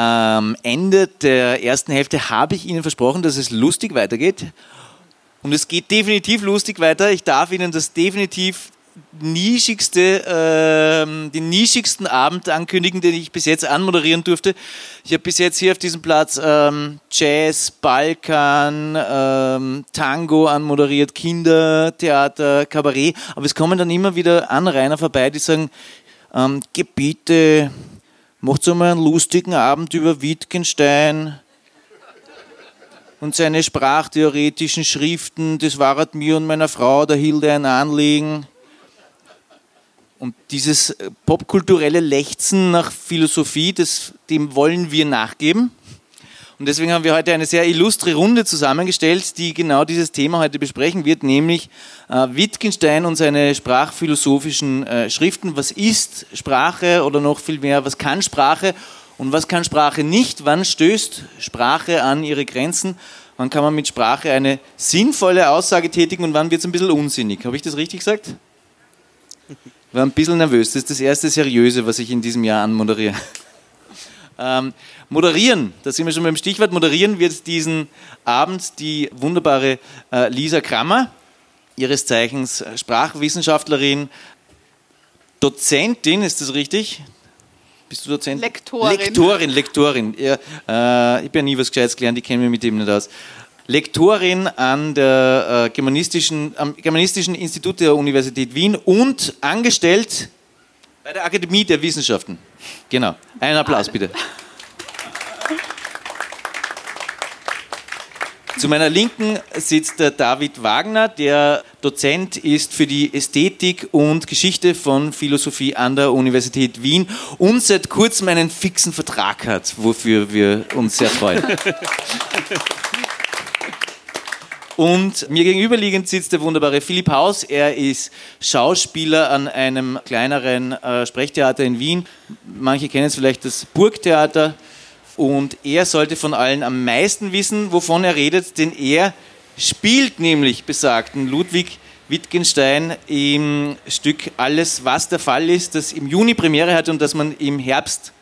Am Ende der ersten Hälfte habe ich Ihnen versprochen, dass es lustig weitergeht. Und es geht definitiv lustig weiter. Ich darf Ihnen das definitiv nischigste, äh, den nischigsten Abend ankündigen, den ich bis jetzt anmoderieren durfte. Ich habe bis jetzt hier auf diesem Platz ähm, Jazz, Balkan, ähm, Tango anmoderiert, Kindertheater, Kabarett, aber es kommen dann immer wieder Anrainer vorbei, die sagen, ähm, Gebiete, macht mal einen lustigen Abend über Wittgenstein, und seine sprachtheoretischen Schriften, das war mir und meiner Frau, der Hilde, ein Anliegen. Und dieses popkulturelle Lechzen nach Philosophie, das, dem wollen wir nachgeben. Und deswegen haben wir heute eine sehr illustre Runde zusammengestellt, die genau dieses Thema heute besprechen wird, nämlich äh, Wittgenstein und seine sprachphilosophischen äh, Schriften. Was ist Sprache oder noch viel mehr, was kann Sprache und was kann Sprache nicht? Wann stößt Sprache an ihre Grenzen? Wann kann man mit Sprache eine sinnvolle Aussage tätigen und wann wird es ein bisschen unsinnig? Habe ich das richtig gesagt? war ein bisschen nervös. Das ist das erste Seriöse, was ich in diesem Jahr anmoderiere. Ähm, moderieren, da sind wir schon beim Stichwort. Moderieren wird diesen Abend die wunderbare äh, Lisa Krammer, ihres Zeichens Sprachwissenschaftlerin, Dozentin, ist das richtig? Bist du Dozentin? Lektorin. Lektorin, Lektorin. Ja, äh, ich habe ja nie was Gescheites gelernt, ich kenne mich mit dem nicht aus. Lektorin an der äh, Germanistischen, am Germanistischen Institut der Universität Wien und angestellt bei der Akademie der Wissenschaften. Genau. Einen Applaus bitte. Zu meiner Linken sitzt der David Wagner, der Dozent ist für die Ästhetik und Geschichte von Philosophie an der Universität Wien und seit kurzem einen fixen Vertrag hat, wofür wir uns sehr freuen. Und mir gegenüberliegend sitzt der wunderbare Philipp Haus. Er ist Schauspieler an einem kleineren äh, Sprechtheater in Wien. Manche kennen es vielleicht das Burgtheater. Und er sollte von allen am meisten wissen, wovon er redet, denn er spielt nämlich besagten Ludwig Wittgenstein im Stück Alles, was der Fall ist, das im Juni Premiere hat und das man im Herbst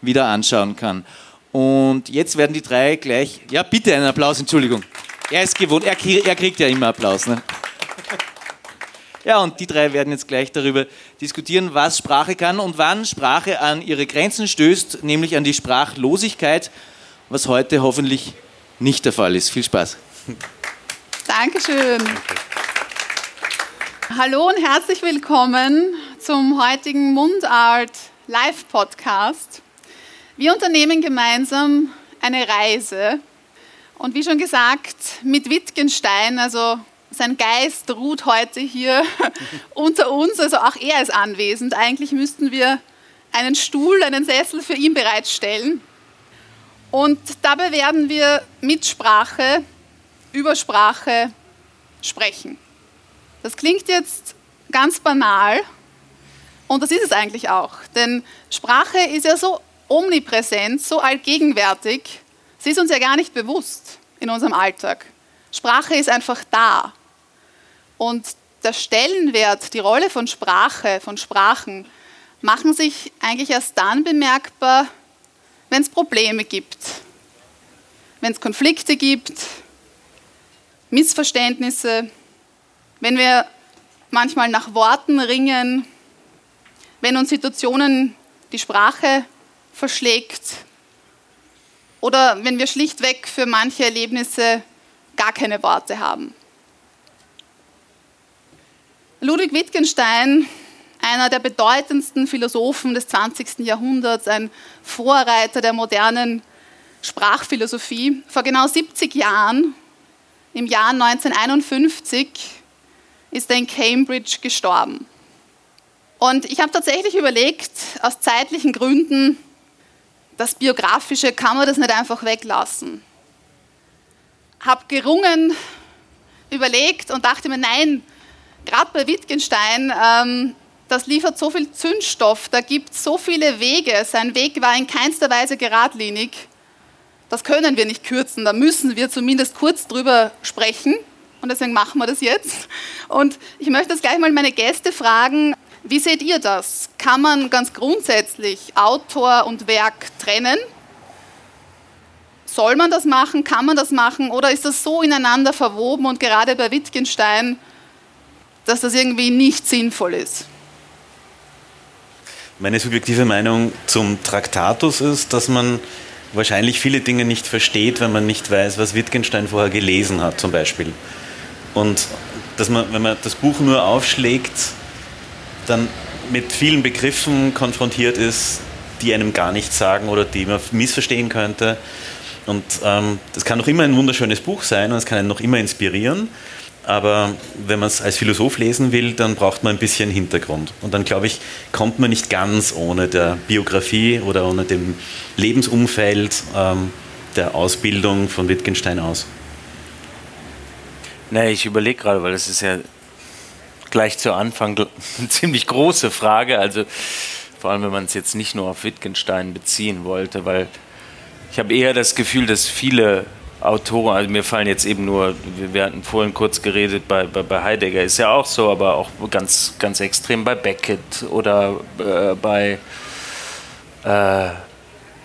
wieder anschauen kann. Und jetzt werden die drei gleich, ja bitte einen Applaus, Entschuldigung. Er ist gewohnt, er, kriegt ja immer Applaus. Ne? Ja, und die drei werden jetzt gleich darüber diskutieren, was Sprache kann und wann Sprache an ihre Grenzen stößt, nämlich an die Sprachlosigkeit, was heute hoffentlich nicht der Fall ist. Viel Spaß. Dankeschön. Hallo und herzlich willkommen zum heutigen Mundart Live Podcast. Wir unternehmen gemeinsam eine Reise und wie schon gesagt, mit Wittgenstein, also sein Geist ruht heute hier unter uns, also auch er ist anwesend. Eigentlich müssten wir einen Stuhl, einen Sessel für ihn bereitstellen. Und dabei werden wir mit Sprache, über Sprache sprechen. Das klingt jetzt ganz banal und das ist es eigentlich auch, denn Sprache ist ja so omnipräsent, so allgegenwärtig, Sie ist uns ja gar nicht bewusst in unserem Alltag. Sprache ist einfach da. Und der Stellenwert, die Rolle von Sprache, von Sprachen, machen sich eigentlich erst dann bemerkbar, wenn es Probleme gibt, wenn es Konflikte gibt, Missverständnisse, wenn wir manchmal nach Worten ringen, wenn uns Situationen die Sprache verschlägt, oder wenn wir schlichtweg für manche Erlebnisse gar keine Worte haben. Ludwig Wittgenstein, einer der bedeutendsten Philosophen des 20. Jahrhunderts, ein Vorreiter der modernen Sprachphilosophie, vor genau 70 Jahren, im Jahr 1951, ist er in Cambridge gestorben. Und ich habe tatsächlich überlegt, aus zeitlichen Gründen das Biografische kann man das nicht einfach weglassen. Habe gerungen, überlegt und dachte mir, nein, gerade bei Wittgenstein, ähm, das liefert so viel Zündstoff, da gibt es so viele Wege. Sein Weg war in keinster Weise geradlinig. Das können wir nicht kürzen, da müssen wir zumindest kurz drüber sprechen. Und deswegen machen wir das jetzt. Und ich möchte jetzt gleich mal meine Gäste fragen, wie seht ihr das? Kann man ganz grundsätzlich Autor und Werk trennen? Soll man das machen? Kann man das machen? Oder ist das so ineinander verwoben und gerade bei Wittgenstein, dass das irgendwie nicht sinnvoll ist? Meine subjektive Meinung zum Traktatus ist, dass man wahrscheinlich viele Dinge nicht versteht, wenn man nicht weiß, was Wittgenstein vorher gelesen hat, zum Beispiel. Und dass man, wenn man das Buch nur aufschlägt, dann mit vielen Begriffen konfrontiert ist, die einem gar nichts sagen oder die man missverstehen könnte. Und ähm, das kann noch immer ein wunderschönes Buch sein und es kann einen noch immer inspirieren. Aber wenn man es als Philosoph lesen will, dann braucht man ein bisschen Hintergrund. Und dann, glaube ich, kommt man nicht ganz ohne der Biografie oder ohne dem Lebensumfeld ähm, der Ausbildung von Wittgenstein aus. Nee, ich überlege gerade, weil das ist ja gleich zu Anfang eine ziemlich große Frage. Also vor allem, wenn man es jetzt nicht nur auf Wittgenstein beziehen wollte, weil ich habe eher das Gefühl, dass viele Autoren, also mir fallen jetzt eben nur, wir hatten vorhin kurz geredet, bei, bei, bei Heidegger ist ja auch so, aber auch ganz, ganz extrem bei Beckett oder äh, bei äh,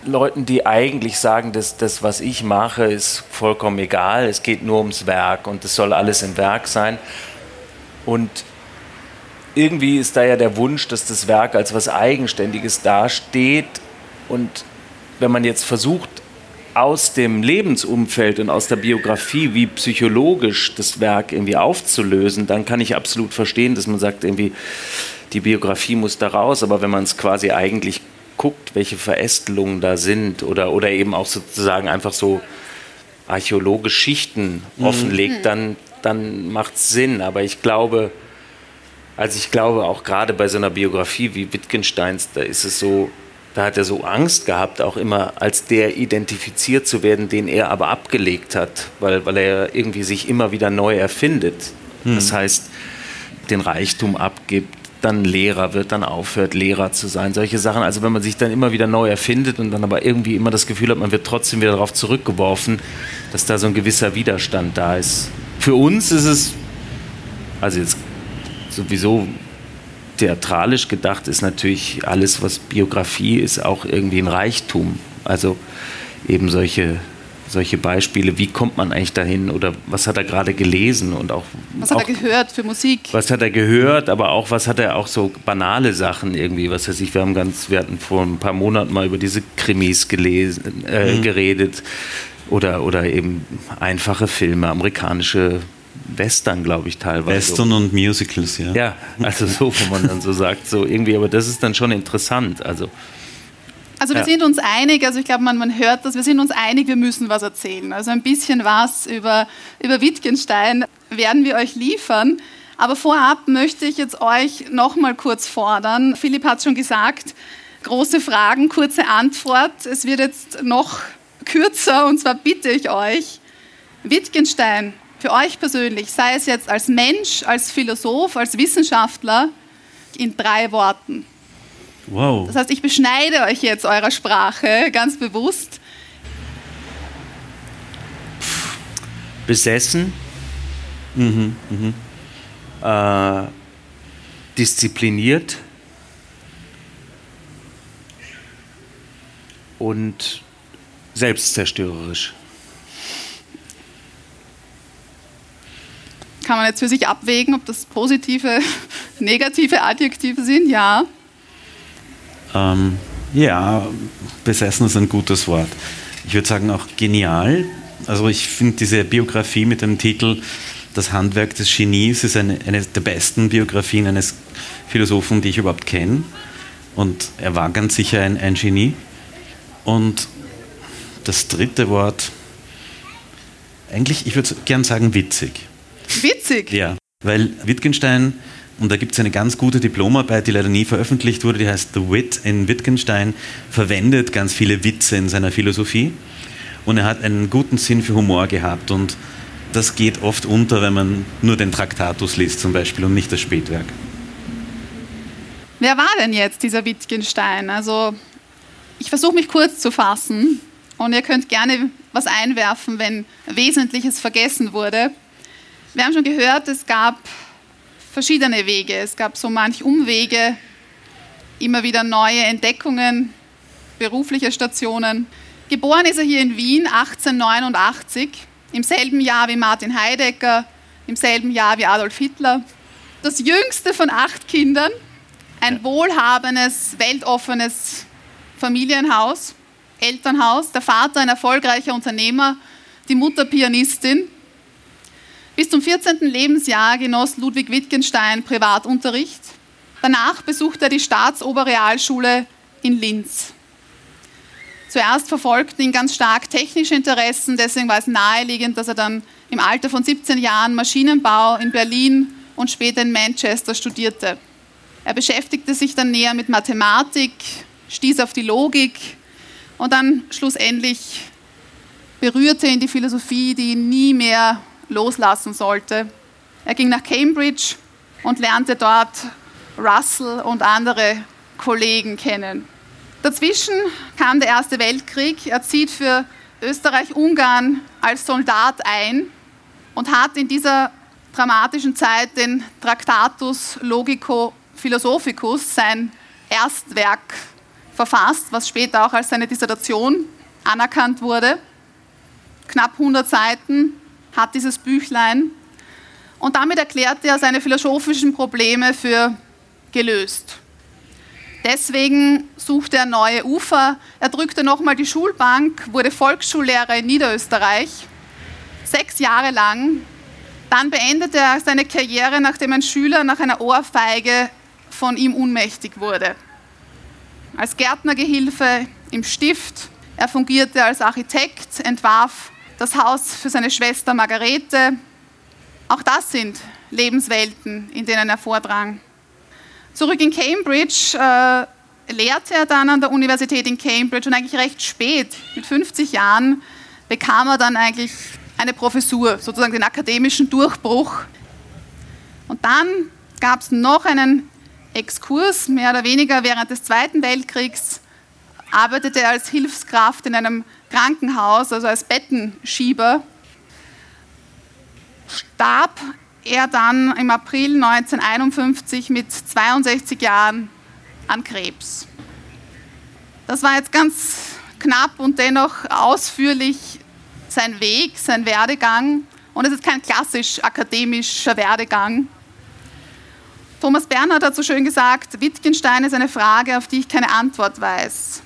Leuten, die eigentlich sagen, dass das, was ich mache, ist vollkommen egal, es geht nur ums Werk und es soll alles im Werk sein. Und irgendwie ist da ja der Wunsch, dass das Werk als was Eigenständiges dasteht und wenn man jetzt versucht, aus dem Lebensumfeld und aus der Biografie, wie psychologisch das Werk irgendwie aufzulösen, dann kann ich absolut verstehen, dass man sagt, irgendwie die Biografie muss da raus, aber wenn man es quasi eigentlich guckt, welche Verästelungen da sind oder, oder eben auch sozusagen einfach so archäologische Schichten mhm. offenlegt, dann, dann macht es Sinn. Aber ich glaube, also ich glaube auch gerade bei so einer Biografie wie Wittgensteins, da ist es so, da hat er so Angst gehabt, auch immer als der identifiziert zu werden, den er aber abgelegt hat, weil, weil er irgendwie sich immer wieder neu erfindet. Mhm. Das heißt, den Reichtum abgibt, dann Lehrer wird, dann aufhört, Lehrer zu sein, solche Sachen. Also wenn man sich dann immer wieder neu erfindet und dann aber irgendwie immer das Gefühl hat, man wird trotzdem wieder darauf zurückgeworfen, dass da so ein gewisser Widerstand da ist. Für uns ist es, also jetzt sowieso theatralisch gedacht ist natürlich alles, was Biografie ist, auch irgendwie ein Reichtum. Also eben solche, solche Beispiele, wie kommt man eigentlich dahin oder was hat er gerade gelesen und auch. Was hat er gehört für Musik? Was hat er gehört, aber auch was hat er auch so banale Sachen irgendwie, was weiß ich, wir haben ganz, wir hatten vor ein paar Monaten mal über diese Krimis gelesen, äh, mhm. geredet oder, oder eben einfache Filme, amerikanische Western, glaube ich, teilweise. Western und Musicals, ja. Ja, also so, wo man dann so sagt, so irgendwie, aber das ist dann schon interessant. Also, also wir ja. sind uns einig, also ich glaube, man, man hört das, wir sind uns einig, wir müssen was erzählen. Also ein bisschen was über, über Wittgenstein werden wir euch liefern. Aber vorab möchte ich jetzt euch noch mal kurz fordern. Philipp hat schon gesagt, große Fragen, kurze Antwort. Es wird jetzt noch kürzer und zwar bitte ich euch, Wittgenstein, für euch persönlich, sei es jetzt als Mensch, als Philosoph, als Wissenschaftler, in drei Worten. Wow. Das heißt, ich beschneide euch jetzt eurer Sprache ganz bewusst. Besessen, mhm, mhm. Äh, diszipliniert und selbstzerstörerisch. Kann man jetzt für sich abwägen, ob das positive, negative Adjektive sind? Ja. Ähm, ja, besessen ist ein gutes Wort. Ich würde sagen auch genial. Also ich finde diese Biografie mit dem Titel Das Handwerk des Genies ist eine, eine der besten Biografien eines Philosophen, die ich überhaupt kenne. Und er war ganz sicher ein, ein Genie. Und das dritte Wort, eigentlich, ich würde gern sagen, witzig. Witzig. Ja, weil Wittgenstein, und da gibt es eine ganz gute Diplomarbeit, die leider nie veröffentlicht wurde, die heißt The Wit in Wittgenstein, verwendet ganz viele Witze in seiner Philosophie. Und er hat einen guten Sinn für Humor gehabt. Und das geht oft unter, wenn man nur den Traktatus liest zum Beispiel und nicht das Spätwerk. Wer war denn jetzt dieser Wittgenstein? Also ich versuche mich kurz zu fassen und ihr könnt gerne was einwerfen, wenn Wesentliches vergessen wurde. Wir haben schon gehört, es gab verschiedene Wege. Es gab so manch Umwege, immer wieder neue Entdeckungen, berufliche Stationen. Geboren ist er hier in Wien 1889, im selben Jahr wie Martin Heidegger, im selben Jahr wie Adolf Hitler. Das jüngste von acht Kindern, ein wohlhabendes, weltoffenes Familienhaus, Elternhaus, der Vater ein erfolgreicher Unternehmer, die Mutter Pianistin. Bis zum 14. Lebensjahr genoss Ludwig Wittgenstein Privatunterricht. Danach besuchte er die Staatsoberrealschule in Linz. Zuerst verfolgten ihn ganz stark technische Interessen, deswegen war es naheliegend, dass er dann im Alter von 17 Jahren Maschinenbau in Berlin und später in Manchester studierte. Er beschäftigte sich dann näher mit Mathematik, stieß auf die Logik und dann schlussendlich berührte ihn die Philosophie, die ihn nie mehr loslassen sollte. Er ging nach Cambridge und lernte dort Russell und andere Kollegen kennen. Dazwischen kam der Erste Weltkrieg. Er zieht für Österreich-Ungarn als Soldat ein und hat in dieser dramatischen Zeit den Tractatus Logico Philosophicus, sein Erstwerk, verfasst, was später auch als seine Dissertation anerkannt wurde. Knapp 100 Seiten hat dieses Büchlein. Und damit erklärte er seine philosophischen Probleme für gelöst. Deswegen suchte er neue Ufer. Er drückte nochmal die Schulbank, wurde Volksschullehrer in Niederösterreich, sechs Jahre lang. Dann beendete er seine Karriere, nachdem ein Schüler nach einer Ohrfeige von ihm unmächtig wurde. Als Gärtnergehilfe im Stift, er fungierte als Architekt, entwarf das Haus für seine Schwester Margarete. Auch das sind Lebenswelten, in denen er vordrang. Zurück in Cambridge äh, lehrte er dann an der Universität in Cambridge und eigentlich recht spät, mit 50 Jahren, bekam er dann eigentlich eine Professur, sozusagen den akademischen Durchbruch. Und dann gab es noch einen Exkurs, mehr oder weniger während des Zweiten Weltkriegs, arbeitete er als Hilfskraft in einem Krankenhaus, also als Bettenschieber, starb er dann im April 1951 mit 62 Jahren an Krebs. Das war jetzt ganz knapp und dennoch ausführlich sein Weg, sein Werdegang. Und es ist kein klassisch akademischer Werdegang. Thomas Bernhard hat so schön gesagt, Wittgenstein ist eine Frage, auf die ich keine Antwort weiß.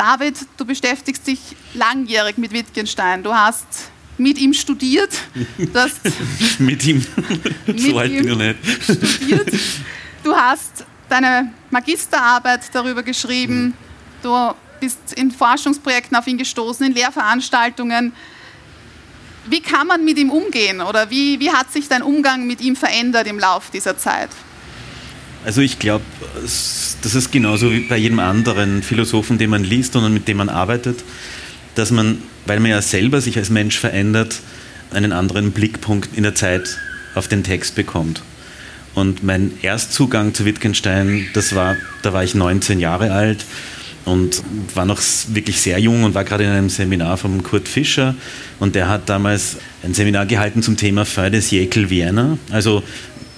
David, du beschäftigst dich langjährig mit Wittgenstein. Du hast mit ihm studiert. mit ihm. so alt bin ich nicht. Studiert. Du hast deine Magisterarbeit darüber geschrieben. Mhm. Du bist in Forschungsprojekten auf ihn gestoßen, in Lehrveranstaltungen. Wie kann man mit ihm umgehen oder wie, wie hat sich dein Umgang mit ihm verändert im Laufe dieser Zeit? Also ich glaube, das ist genauso wie bei jedem anderen Philosophen, den man liest und mit dem man arbeitet, dass man, weil man ja selber sich als Mensch verändert, einen anderen Blickpunkt in der Zeit auf den Text bekommt. Und mein Erstzugang zu Wittgenstein, das war, da war ich 19 Jahre alt und war noch wirklich sehr jung und war gerade in einem Seminar von Kurt Fischer und der hat damals ein Seminar gehalten zum Thema Fin des Siècle Vienna, also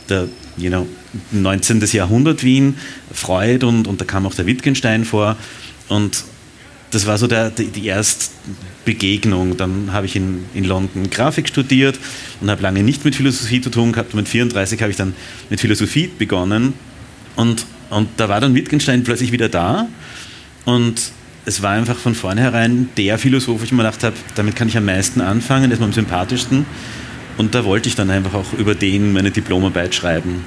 der you know, 19. Jahrhundert Wien, Freud und, und da kam auch der Wittgenstein vor. Und das war so der, die, die Erstbegegnung. Dann habe ich in, in London Grafik studiert und habe lange nicht mit Philosophie zu tun gehabt. Und mit 34 habe ich dann mit Philosophie begonnen. Und, und da war dann Wittgenstein plötzlich wieder da. Und es war einfach von vornherein der Philosoph, wo ich mir gedacht habe, damit kann ich am meisten anfangen, ist mir am sympathischsten. Und da wollte ich dann einfach auch über den meine Diplomarbeit schreiben.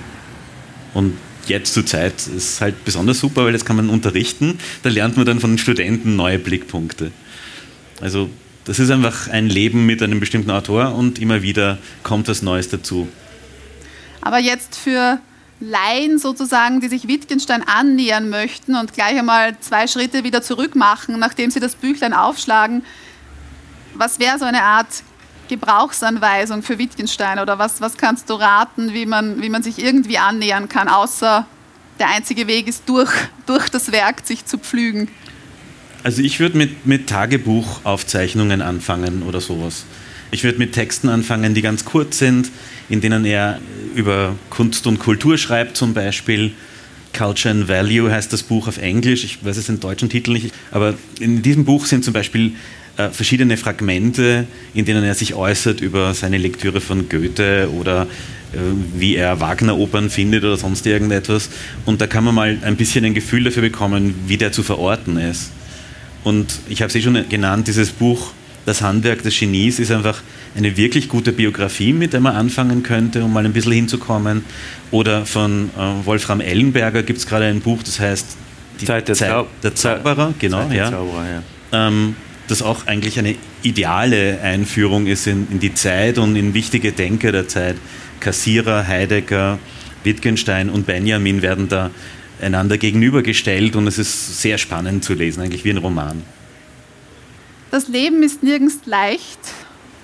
Und jetzt zur Zeit ist es halt besonders super, weil jetzt kann man unterrichten. Da lernt man dann von den Studenten neue Blickpunkte. Also das ist einfach ein Leben mit einem bestimmten Autor und immer wieder kommt was Neues dazu. Aber jetzt für Laien sozusagen, die sich Wittgenstein annähern möchten und gleich einmal zwei Schritte wieder zurück machen, nachdem sie das Büchlein aufschlagen, was wäre so eine Art Gebrauchsanweisung für Wittgenstein oder was, was kannst du raten, wie man, wie man sich irgendwie annähern kann, außer der einzige Weg ist, durch, durch das Werk sich zu pflügen? Also ich würde mit, mit Tagebuchaufzeichnungen anfangen oder sowas. Ich würde mit Texten anfangen, die ganz kurz sind, in denen er über Kunst und Kultur schreibt zum Beispiel. Culture and Value heißt das Buch auf Englisch. Ich weiß es den deutschen Titel nicht. Aber in diesem Buch sind zum Beispiel äh, verschiedene Fragmente, in denen er sich äußert über seine Lektüre von Goethe oder äh, wie er Wagner-Opern findet oder sonst irgendetwas. Und da kann man mal ein bisschen ein Gefühl dafür bekommen, wie der zu verorten ist. Und ich habe es eh schon genannt, dieses Buch Das Handwerk des Genies ist einfach eine wirklich gute Biografie, mit der man anfangen könnte, um mal ein bisschen hinzukommen. Oder von äh, Wolfram Ellenberger gibt es gerade ein Buch, das heißt Die Zeit der, Zeit Zau der Zauberer, genau, Zeit der ja. Zauberer, ja. Ähm, das auch eigentlich eine ideale Einführung ist in, in die Zeit und in wichtige Denker der Zeit. Kassierer, Heidegger, Wittgenstein und Benjamin werden da einander gegenübergestellt und es ist sehr spannend zu lesen, eigentlich wie ein Roman. Das Leben ist nirgends leicht.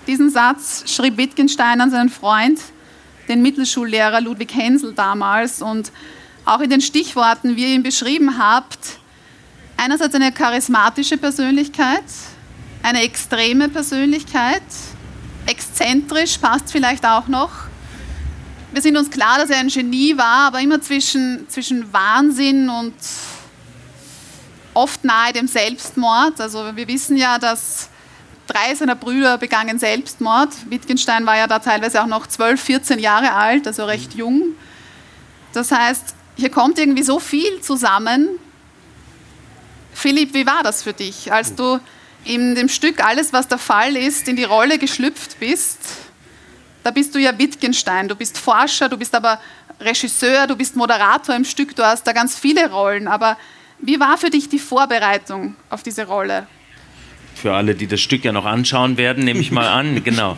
Diesen Satz schrieb Wittgenstein an seinen Freund, den Mittelschullehrer Ludwig Hensel damals. Und auch in den Stichworten, wie ihr ihn beschrieben habt, einerseits eine charismatische Persönlichkeit, eine extreme Persönlichkeit, exzentrisch passt vielleicht auch noch. Wir sind uns klar, dass er ein Genie war, aber immer zwischen, zwischen Wahnsinn und oft nahe dem Selbstmord. Also wir wissen ja, dass drei seiner Brüder begangen Selbstmord. Wittgenstein war ja da teilweise auch noch 12, 14 Jahre alt, also recht jung. Das heißt, hier kommt irgendwie so viel zusammen. Philipp, wie war das für dich, als du in dem Stück Alles, was der Fall ist, in die Rolle geschlüpft bist? Da bist du ja Wittgenstein, du bist Forscher, du bist aber Regisseur, du bist Moderator im Stück, du hast da ganz viele Rollen. Aber wie war für dich die Vorbereitung auf diese Rolle? Für alle, die das Stück ja noch anschauen werden, nehme ich mal an, genau.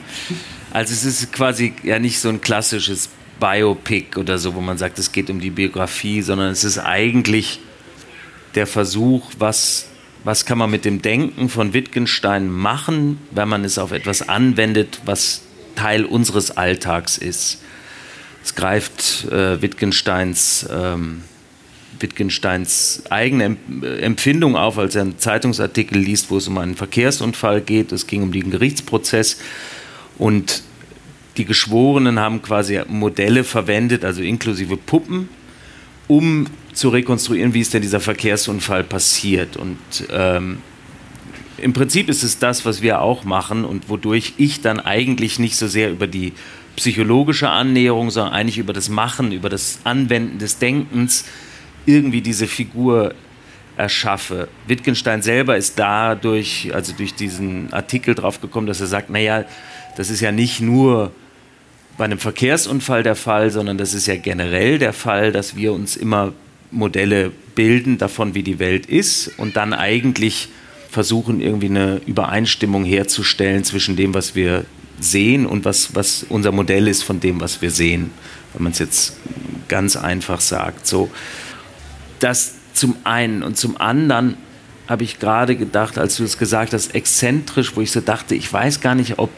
Also es ist quasi ja nicht so ein klassisches Biopic oder so, wo man sagt, es geht um die Biografie, sondern es ist eigentlich der Versuch, was, was kann man mit dem Denken von Wittgenstein machen, wenn man es auf etwas anwendet, was Teil unseres Alltags ist. Es greift äh, Wittgensteins, ähm, Wittgensteins eigene Empfindung auf, als er einen Zeitungsartikel liest, wo es um einen Verkehrsunfall geht. Es ging um den Gerichtsprozess und die Geschworenen haben quasi Modelle verwendet, also inklusive Puppen, um zu rekonstruieren, wie ist denn dieser Verkehrsunfall passiert. Und ähm, im Prinzip ist es das, was wir auch machen und wodurch ich dann eigentlich nicht so sehr über die psychologische Annäherung, sondern eigentlich über das Machen, über das Anwenden des Denkens irgendwie diese Figur erschaffe. Wittgenstein selber ist dadurch, also durch diesen Artikel drauf gekommen, dass er sagt, naja, das ist ja nicht nur bei einem Verkehrsunfall der Fall, sondern das ist ja generell der Fall, dass wir uns immer Modelle bilden davon, wie die Welt ist und dann eigentlich versuchen, irgendwie eine Übereinstimmung herzustellen zwischen dem, was wir sehen und was, was unser Modell ist von dem, was wir sehen, wenn man es jetzt ganz einfach sagt. So, das zum einen und zum anderen habe ich gerade gedacht, als du es gesagt hast, exzentrisch, wo ich so dachte, ich weiß gar nicht, ob,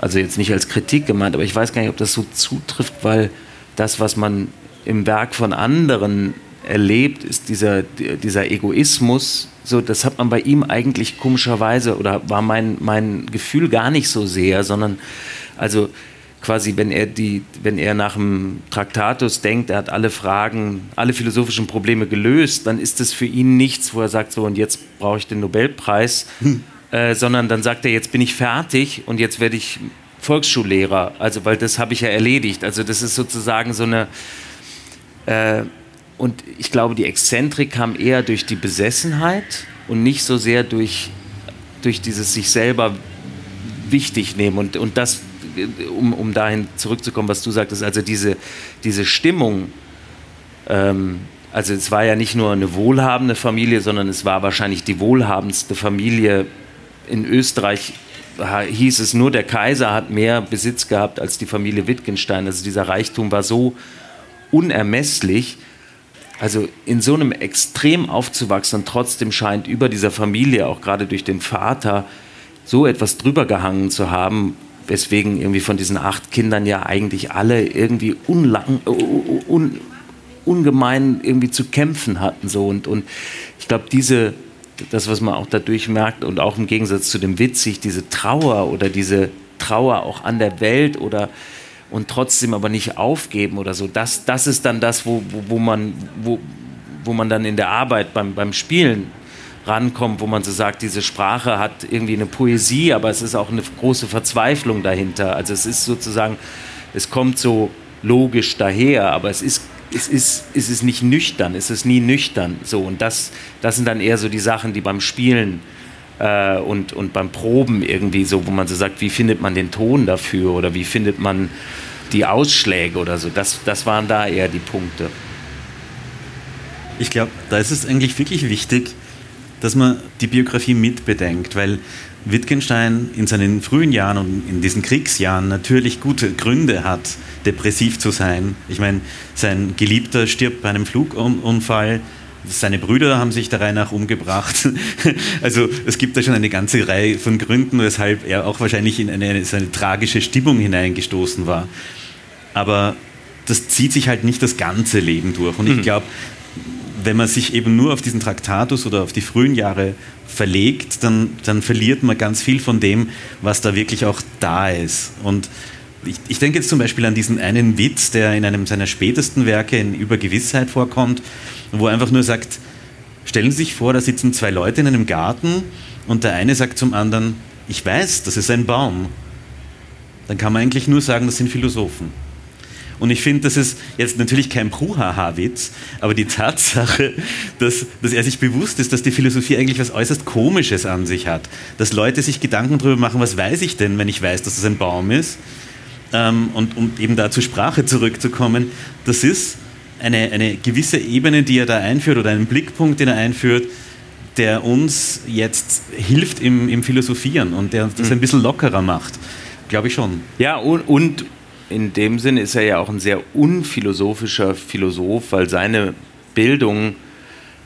also jetzt nicht als Kritik gemeint, aber ich weiß gar nicht, ob das so zutrifft, weil das, was man im Werk von anderen erlebt, ist dieser, dieser Egoismus, so, das hat man bei ihm eigentlich komischerweise oder war mein, mein Gefühl gar nicht so sehr, sondern also quasi, wenn er, die, wenn er nach dem Traktatus denkt, er hat alle Fragen, alle philosophischen Probleme gelöst, dann ist das für ihn nichts, wo er sagt, so und jetzt brauche ich den Nobelpreis, hm. äh, sondern dann sagt er, jetzt bin ich fertig und jetzt werde ich Volksschullehrer, also weil das habe ich ja erledigt. Also das ist sozusagen so eine äh, und ich glaube, die Exzentrik kam eher durch die Besessenheit und nicht so sehr durch, durch dieses sich selber wichtig nehmen. Und, und das, um, um dahin zurückzukommen, was du sagtest, also diese, diese Stimmung, ähm, also es war ja nicht nur eine wohlhabende Familie, sondern es war wahrscheinlich die wohlhabendste Familie in Österreich. Hieß es nur, der Kaiser hat mehr Besitz gehabt als die Familie Wittgenstein. Also dieser Reichtum war so unermesslich. Also in so einem Extrem aufzuwachsen und trotzdem scheint über dieser Familie, auch gerade durch den Vater, so etwas drüber gehangen zu haben, weswegen irgendwie von diesen acht Kindern ja eigentlich alle irgendwie unlang, un, ungemein irgendwie zu kämpfen hatten. So. Und, und ich glaube, diese, das, was man auch dadurch merkt und auch im Gegensatz zu dem Witzig, diese Trauer oder diese Trauer auch an der Welt oder und trotzdem aber nicht aufgeben oder so. Das, das ist dann das, wo, wo, wo, man, wo, wo man dann in der Arbeit beim, beim Spielen rankommt, wo man so sagt, diese Sprache hat irgendwie eine Poesie, aber es ist auch eine große Verzweiflung dahinter. Also es ist sozusagen, es kommt so logisch daher, aber es ist es ist, es ist nicht nüchtern, es ist nie nüchtern. So, und das, das sind dann eher so die Sachen, die beim Spielen äh, und, und beim Proben irgendwie so, wo man so sagt, wie findet man den Ton dafür oder wie findet man die Ausschläge oder so. Das, das waren da eher die Punkte. Ich glaube, da ist es eigentlich wirklich wichtig, dass man die Biografie mitbedenkt, weil Wittgenstein in seinen frühen Jahren und in diesen Kriegsjahren natürlich gute Gründe hat, depressiv zu sein. Ich meine, sein Geliebter stirbt bei einem Flugunfall, seine Brüder haben sich der Reihe nach umgebracht. Also es gibt da schon eine ganze Reihe von Gründen, weshalb er auch wahrscheinlich in eine, eine tragische Stimmung hineingestoßen war. Aber das zieht sich halt nicht das ganze Leben durch. Und ich mhm. glaube, wenn man sich eben nur auf diesen Traktatus oder auf die frühen Jahre verlegt, dann, dann verliert man ganz viel von dem, was da wirklich auch da ist. Und ich, ich denke jetzt zum Beispiel an diesen einen Witz, der in einem seiner spätesten Werke in Übergewissheit vorkommt, wo er einfach nur sagt, stellen Sie sich vor, da sitzen zwei Leute in einem Garten und der eine sagt zum anderen, ich weiß, das ist ein Baum. Dann kann man eigentlich nur sagen, das sind Philosophen. Und ich finde, das ist jetzt natürlich kein Pruhaha-Witz, aber die Tatsache, dass, dass er sich bewusst ist, dass die Philosophie eigentlich was äußerst Komisches an sich hat. Dass Leute sich Gedanken darüber machen, was weiß ich denn, wenn ich weiß, dass es ein Baum ist. Ähm, und um eben da zur Sprache zurückzukommen, das ist eine, eine gewisse Ebene, die er da einführt oder einen Blickpunkt, den er einführt, der uns jetzt hilft im, im Philosophieren und der das mhm. ein bisschen lockerer macht. Glaube ich schon. Ja, und, und in dem Sinn ist er ja auch ein sehr unphilosophischer Philosoph, weil seine Bildung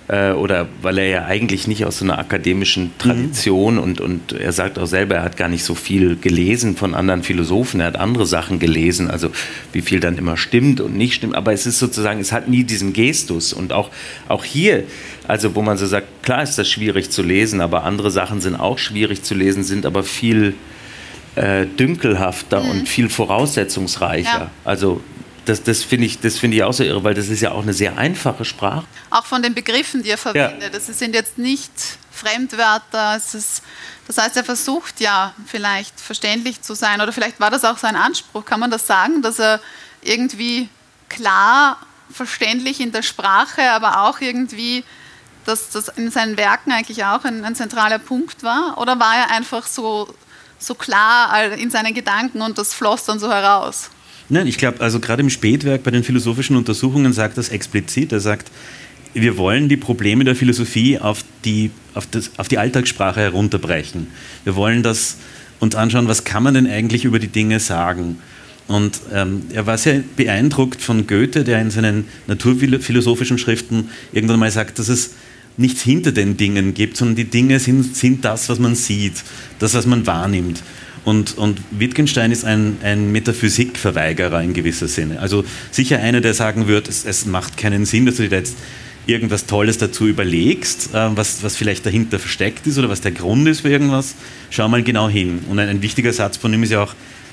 äh, oder weil er ja eigentlich nicht aus so einer akademischen Tradition mhm. und, und er sagt auch selber, er hat gar nicht so viel gelesen von anderen Philosophen, er hat andere Sachen gelesen, also wie viel dann immer stimmt und nicht stimmt, aber es ist sozusagen, es hat nie diesen Gestus und auch, auch hier, also wo man so sagt, klar ist das schwierig zu lesen, aber andere Sachen sind auch schwierig zu lesen, sind aber viel äh, dünkelhafter mhm. und viel voraussetzungsreicher. Ja. Also das, das finde ich, find ich auch so irre, weil das ist ja auch eine sehr einfache Sprache. Auch von den Begriffen, die er verwendet. Ja. Das sind jetzt nicht Fremdwörter. Es ist, das heißt, er versucht ja vielleicht verständlich zu sein oder vielleicht war das auch sein Anspruch. Kann man das sagen, dass er irgendwie klar, verständlich in der Sprache, aber auch irgendwie, dass das in seinen Werken eigentlich auch ein, ein zentraler Punkt war? Oder war er einfach so so klar in seinen Gedanken und das floss dann so heraus. Nein, ich glaube, also gerade im Spätwerk bei den philosophischen Untersuchungen sagt das explizit. Er sagt, wir wollen die Probleme der Philosophie auf die, auf, das, auf die Alltagssprache herunterbrechen. Wir wollen das uns anschauen, was kann man denn eigentlich über die Dinge sagen. Und ähm, er war sehr beeindruckt von Goethe, der in seinen naturphilosophischen Schriften irgendwann mal sagt, dass es nichts hinter den Dingen gibt, sondern die Dinge sind, sind das, was man sieht, das, was man wahrnimmt. Und, und Wittgenstein ist ein, ein Metaphysikverweigerer in gewisser Sinne. Also sicher einer, der sagen wird, es, es macht keinen Sinn, dass du dir jetzt irgendwas Tolles dazu überlegst, äh, was, was vielleicht dahinter versteckt ist oder was der Grund ist für irgendwas. Schau mal genau hin. Und ein, ein wichtiger Satz von ihm ist ja auch,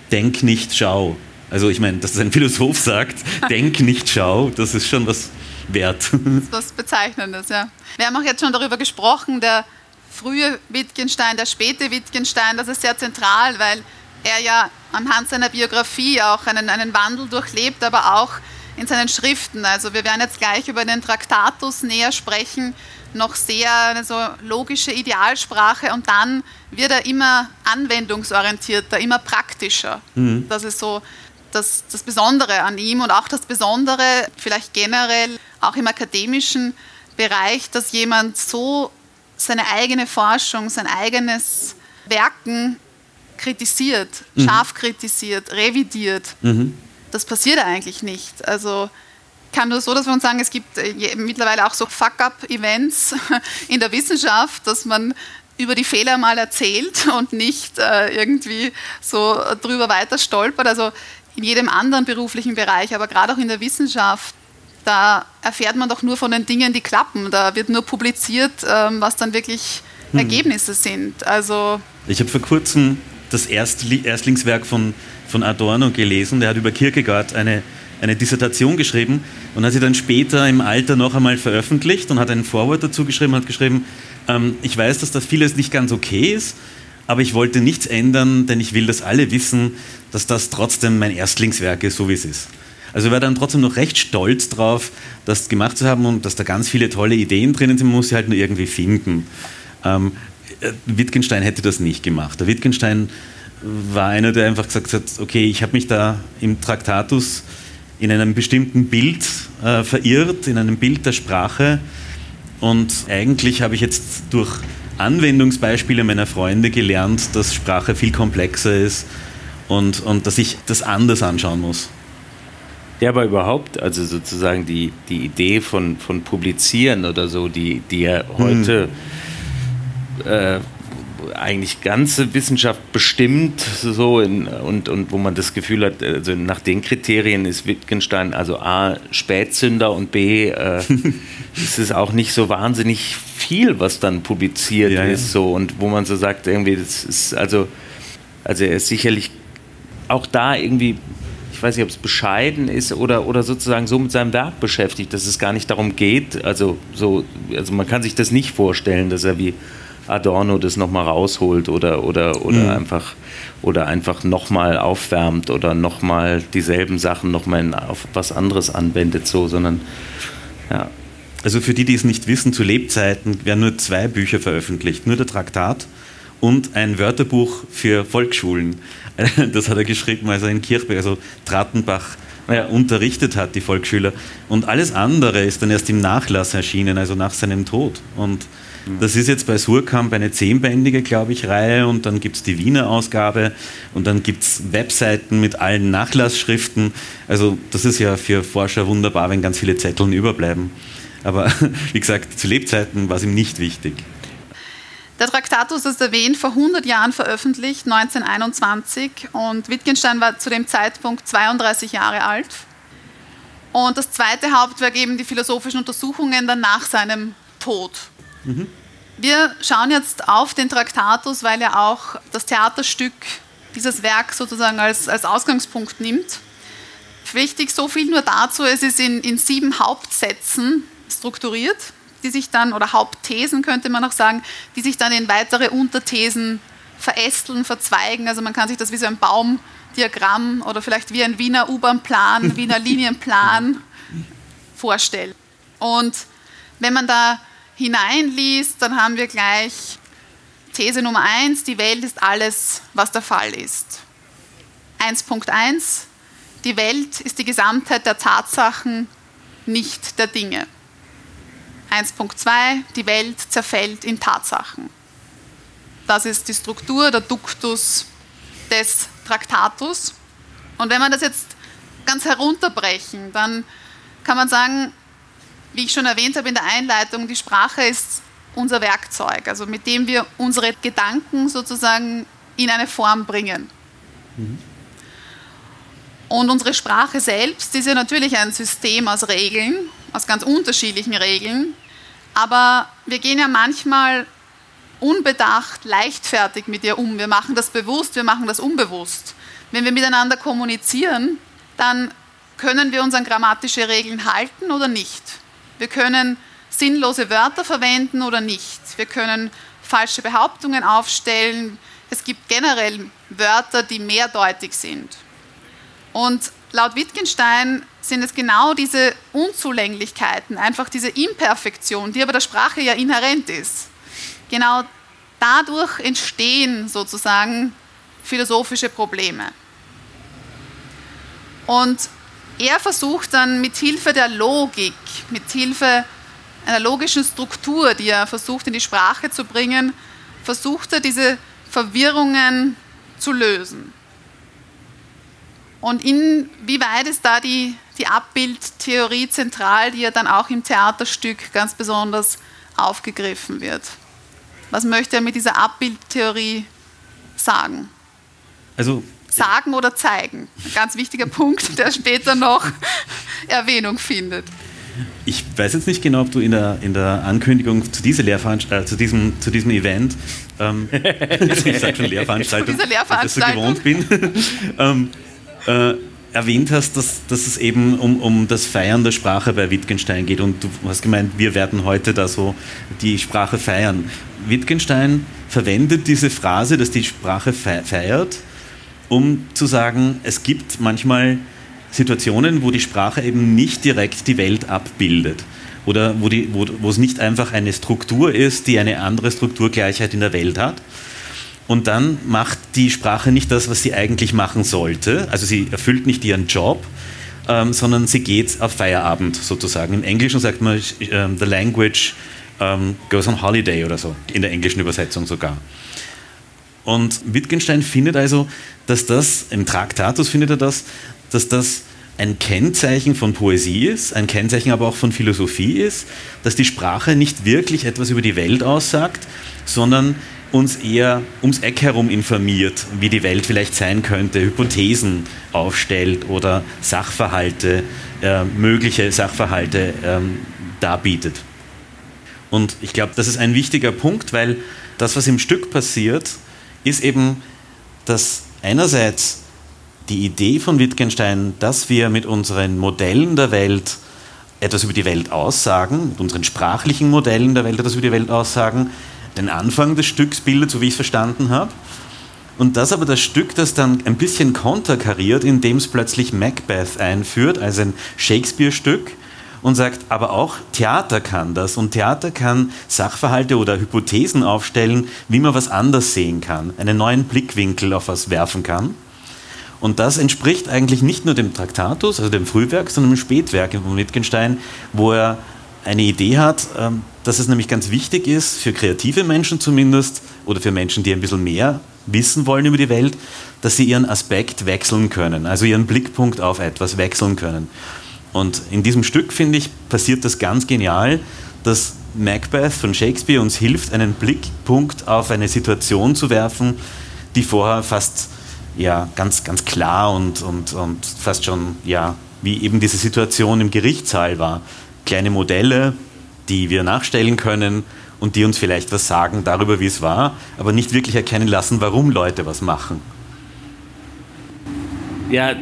denk nicht, schau. Also ich meine, dass das ein Philosoph sagt, denk nicht, schau, das ist schon was wert. Das ist was Bezeichnendes, ja. Wir haben auch jetzt schon darüber gesprochen, der frühe Wittgenstein, der späte Wittgenstein, das ist sehr zentral, weil er ja anhand seiner Biografie auch einen, einen Wandel durchlebt, aber auch in seinen Schriften. Also wir werden jetzt gleich über den Traktatus näher sprechen, noch sehr eine so logische Idealsprache und dann wird er immer anwendungsorientierter, immer praktischer. Mhm. Das ist so das, das Besondere an ihm und auch das Besondere vielleicht generell auch im akademischen Bereich, dass jemand so seine eigene Forschung, sein eigenes Werken kritisiert, mhm. scharf kritisiert, revidiert. Mhm. Das passiert eigentlich nicht. Also kann nur so, dass wir uns sagen, es gibt äh, mittlerweile auch so Fuck-up-Events in der Wissenschaft, dass man über die Fehler mal erzählt und nicht äh, irgendwie so drüber weiter stolpert. Also in jedem anderen beruflichen Bereich, aber gerade auch in der Wissenschaft, da erfährt man doch nur von den Dingen, die klappen. Da wird nur publiziert, ähm, was dann wirklich hm. Ergebnisse sind. Also ich habe vor kurzem das Erstli Erstlingswerk von, von Adorno gelesen. Der hat über Kierkegaard eine, eine Dissertation geschrieben und hat sie dann später im Alter noch einmal veröffentlicht und hat ein Vorwort dazu geschrieben, hat geschrieben, ähm, ich weiß, dass das vieles nicht ganz okay ist, aber ich wollte nichts ändern, denn ich will, dass alle wissen, dass das trotzdem mein Erstlingswerk ist, so wie es ist. Also er war dann trotzdem noch recht stolz drauf, das gemacht zu haben und dass da ganz viele tolle Ideen drinnen sind, man muss sie halt nur irgendwie finden. Ähm, äh, Wittgenstein hätte das nicht gemacht. Der Wittgenstein war einer, der einfach gesagt hat, okay, ich habe mich da im Traktatus in einem bestimmten Bild äh, verirrt, in einem Bild der Sprache und eigentlich habe ich jetzt durch Anwendungsbeispiele meiner Freunde gelernt, dass Sprache viel komplexer ist und, und dass ich das anders anschauen muss. Ja, aber überhaupt, also sozusagen die, die Idee von, von Publizieren oder so, die, die ja heute hm. äh, eigentlich ganze Wissenschaft bestimmt so in, und, und wo man das Gefühl hat, also nach den Kriterien ist Wittgenstein also A, Spätzünder und B, äh, ist es auch nicht so wahnsinnig viel, was dann publiziert ja, ist so und wo man so sagt, irgendwie, das ist also, also er ist sicherlich auch da irgendwie ich weiß nicht, ob es bescheiden ist oder, oder sozusagen so mit seinem Werk beschäftigt, dass es gar nicht darum geht. Also, so, also man kann sich das nicht vorstellen, dass er wie Adorno das nochmal rausholt oder, oder, oder mhm. einfach oder einfach nochmal aufwärmt oder nochmal dieselben Sachen nochmal auf was anderes anwendet, so, sondern ja. Also für die, die es nicht wissen, zu Lebzeiten werden nur zwei Bücher veröffentlicht, nur der Traktat und ein Wörterbuch für Volksschulen. Das hat er geschrieben, als er in Kirchberg, also Trattenbach, ja, unterrichtet hat, die Volksschüler. Und alles andere ist dann erst im Nachlass erschienen, also nach seinem Tod. Und das ist jetzt bei Surkamp eine zehnbändige, glaube ich, Reihe und dann gibt es die Wiener Ausgabe und dann gibt es Webseiten mit allen Nachlassschriften. Also das ist ja für Forscher wunderbar, wenn ganz viele Zetteln überbleiben. Aber wie gesagt, zu Lebzeiten war es ihm nicht wichtig. Der Traktatus ist erwähnt, vor 100 Jahren veröffentlicht, 1921 und Wittgenstein war zu dem Zeitpunkt 32 Jahre alt. Und das zweite Hauptwerk eben die philosophischen Untersuchungen dann nach seinem Tod. Mhm. Wir schauen jetzt auf den Traktatus, weil er auch das Theaterstück dieses Werk sozusagen als, als Ausgangspunkt nimmt. Wichtig, so viel nur dazu, es ist in, in sieben Hauptsätzen strukturiert, die sich dann, oder Hauptthesen könnte man auch sagen, die sich dann in weitere Unterthesen verästeln, verzweigen. Also man kann sich das wie so ein Baumdiagramm oder vielleicht wie ein Wiener U-Bahn-Plan, Wiener Linienplan vorstellen. Und wenn man da hineinliest, dann haben wir gleich These Nummer 1, die Welt ist alles, was der Fall ist. 1.1, die Welt ist die Gesamtheit der Tatsachen, nicht der Dinge. 1.2, die Welt zerfällt in Tatsachen. Das ist die Struktur, der Duktus des Traktatus. Und wenn wir das jetzt ganz herunterbrechen, dann kann man sagen, wie ich schon erwähnt habe in der Einleitung, die Sprache ist unser Werkzeug, also mit dem wir unsere Gedanken sozusagen in eine Form bringen. Mhm. Und unsere Sprache selbst ist ja natürlich ein System aus Regeln, aus ganz unterschiedlichen Regeln, aber wir gehen ja manchmal unbedacht, leichtfertig mit ihr um. Wir machen das bewusst, wir machen das unbewusst. Wenn wir miteinander kommunizieren, dann können wir uns an grammatische Regeln halten oder nicht. Wir können sinnlose Wörter verwenden oder nicht. Wir können falsche Behauptungen aufstellen. Es gibt generell Wörter, die mehrdeutig sind. Und laut Wittgenstein sind es genau diese Unzulänglichkeiten, einfach diese Imperfektion, die aber der Sprache ja inhärent ist. Genau dadurch entstehen sozusagen philosophische Probleme. Und er versucht dann mit Hilfe der Logik, mit Hilfe einer logischen Struktur, die er versucht in die Sprache zu bringen, versucht er diese Verwirrungen zu lösen. Und inwieweit ist da die, die Abbildtheorie zentral, die ja dann auch im Theaterstück ganz besonders aufgegriffen wird? Was möchte er mit dieser Abbildtheorie sagen? Also sagen oder zeigen. Ein ganz wichtiger Punkt, der später noch Erwähnung findet. Ich weiß jetzt nicht genau, ob du in der, in der Ankündigung zu, dieser äh, zu, diesem, zu diesem Event ähm, ich sage schon Lehrveranstaltung, Dieser Lehrveranstaltung. weil ich gewohnt bin, ähm, äh, erwähnt hast, dass, dass es eben um, um das Feiern der Sprache bei Wittgenstein geht. Und du hast gemeint, wir werden heute da so die Sprache feiern. Wittgenstein verwendet diese Phrase, dass die Sprache feiert, um zu sagen, es gibt manchmal Situationen, wo die Sprache eben nicht direkt die Welt abbildet. Oder wo, die, wo, wo es nicht einfach eine Struktur ist, die eine andere Strukturgleichheit in der Welt hat, und dann macht die Sprache nicht das, was sie eigentlich machen sollte. Also sie erfüllt nicht ihren Job, ähm, sondern sie geht auf Feierabend sozusagen. Im Englischen sagt man, ähm, the language ähm, goes on holiday oder so, in der englischen Übersetzung sogar. Und Wittgenstein findet also, dass das, im Traktatus findet er das, dass das ein Kennzeichen von Poesie ist, ein Kennzeichen aber auch von Philosophie ist, dass die Sprache nicht wirklich etwas über die Welt aussagt, sondern uns eher ums Eck herum informiert, wie die Welt vielleicht sein könnte, Hypothesen aufstellt oder Sachverhalte, äh, mögliche Sachverhalte ähm, darbietet. Und ich glaube, das ist ein wichtiger Punkt, weil das, was im Stück passiert, ist eben, dass einerseits die Idee von Wittgenstein, dass wir mit unseren Modellen der Welt etwas über die Welt aussagen, mit unseren sprachlichen Modellen der Welt etwas über die Welt aussagen, den Anfang des Stücks bildet, so wie ich es verstanden habe. Und das aber das Stück, das dann ein bisschen konterkariert, indem es plötzlich Macbeth einführt, also ein Shakespeare-Stück, und sagt, aber auch Theater kann das. Und Theater kann Sachverhalte oder Hypothesen aufstellen, wie man was anders sehen kann, einen neuen Blickwinkel auf was werfen kann. Und das entspricht eigentlich nicht nur dem Traktatus, also dem Frühwerk, sondern dem Spätwerk von Wittgenstein, wo er eine Idee hat, ähm, dass es nämlich ganz wichtig ist, für kreative Menschen zumindest, oder für Menschen, die ein bisschen mehr wissen wollen über die Welt, dass sie ihren Aspekt wechseln können, also ihren Blickpunkt auf etwas wechseln können. Und in diesem Stück, finde ich, passiert das ganz genial, dass Macbeth von Shakespeare uns hilft, einen Blickpunkt auf eine Situation zu werfen, die vorher fast ja, ganz, ganz klar und, und, und fast schon ja, wie eben diese Situation im Gerichtssaal war kleine Modelle, die wir nachstellen können und die uns vielleicht was sagen darüber, wie es war, aber nicht wirklich erkennen lassen, warum Leute was machen. Ja,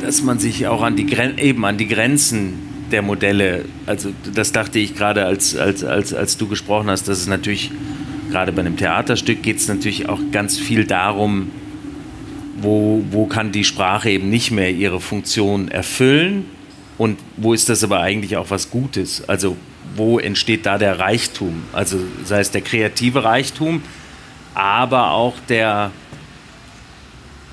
dass man sich auch an die, Gren eben an die Grenzen der Modelle, also das dachte ich gerade, als, als, als, als du gesprochen hast, dass es natürlich, gerade bei einem Theaterstück geht es natürlich auch ganz viel darum, wo, wo kann die Sprache eben nicht mehr ihre Funktion erfüllen und wo ist das aber eigentlich auch was Gutes? Also wo entsteht da der Reichtum? Also sei es der kreative Reichtum, aber auch der,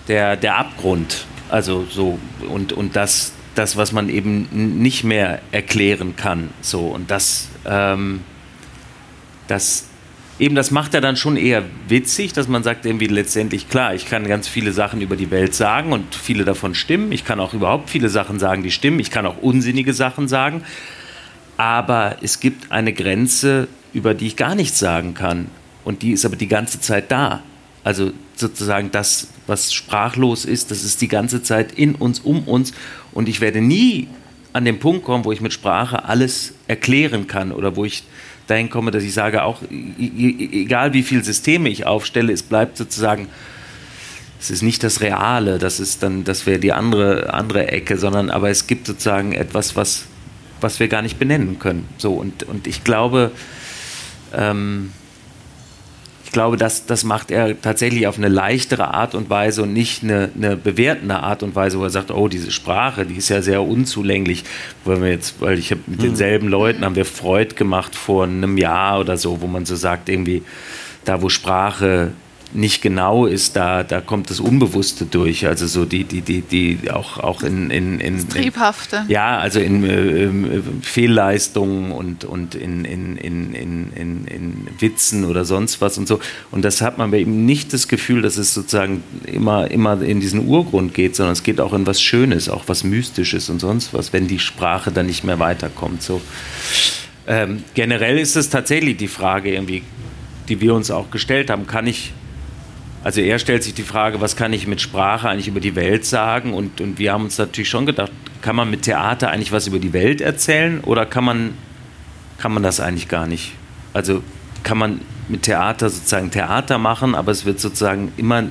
der, der Abgrund. Also so und, und das, das, was man eben nicht mehr erklären kann. So und das, ähm, das, eben das macht er dann schon eher witzig, dass man sagt irgendwie letztendlich, klar, ich kann ganz viele Sachen über die Welt sagen und viele davon stimmen. Ich kann auch überhaupt viele Sachen sagen, die stimmen. Ich kann auch unsinnige Sachen sagen. Aber es gibt eine Grenze, über die ich gar nichts sagen kann. Und die ist aber die ganze Zeit da. Also sozusagen das, was sprachlos ist, das ist die ganze Zeit in uns, um uns. Und ich werde nie an den Punkt kommen, wo ich mit Sprache alles erklären kann oder wo ich dahin komme, dass ich sage, auch egal wie viele Systeme ich aufstelle, es bleibt sozusagen, es ist nicht das Reale, das ist dann, das wäre die andere, andere Ecke, sondern aber es gibt sozusagen etwas, was, was wir gar nicht benennen können. So, und, und ich glaube, ähm, glaube, das, das macht er tatsächlich auf eine leichtere Art und Weise und nicht eine, eine bewertende Art und Weise, wo er sagt, oh, diese Sprache, die ist ja sehr unzulänglich. Weil wir jetzt, weil ich habe mit mhm. denselben Leuten haben wir Freud gemacht vor einem Jahr oder so, wo man so sagt, irgendwie, da wo Sprache nicht genau ist, da, da kommt das Unbewusste durch. Also so die, die, die, die auch, auch in, in, in, in Triebhafte. Ja, also in äh, Fehlleistungen und, und in, in, in, in, in, in Witzen oder sonst was und so. Und das hat man bei ihm nicht das Gefühl, dass es sozusagen immer, immer in diesen Urgrund geht, sondern es geht auch in was Schönes, auch was Mystisches und sonst was, wenn die Sprache dann nicht mehr weiterkommt. So. Ähm, generell ist es tatsächlich die Frage irgendwie, die wir uns auch gestellt haben, kann ich also er stellt sich die Frage, was kann ich mit Sprache eigentlich über die Welt sagen? Und, und wir haben uns natürlich schon gedacht, kann man mit Theater eigentlich was über die Welt erzählen oder kann man, kann man das eigentlich gar nicht? Also kann man mit Theater sozusagen Theater machen, aber es wird sozusagen immer,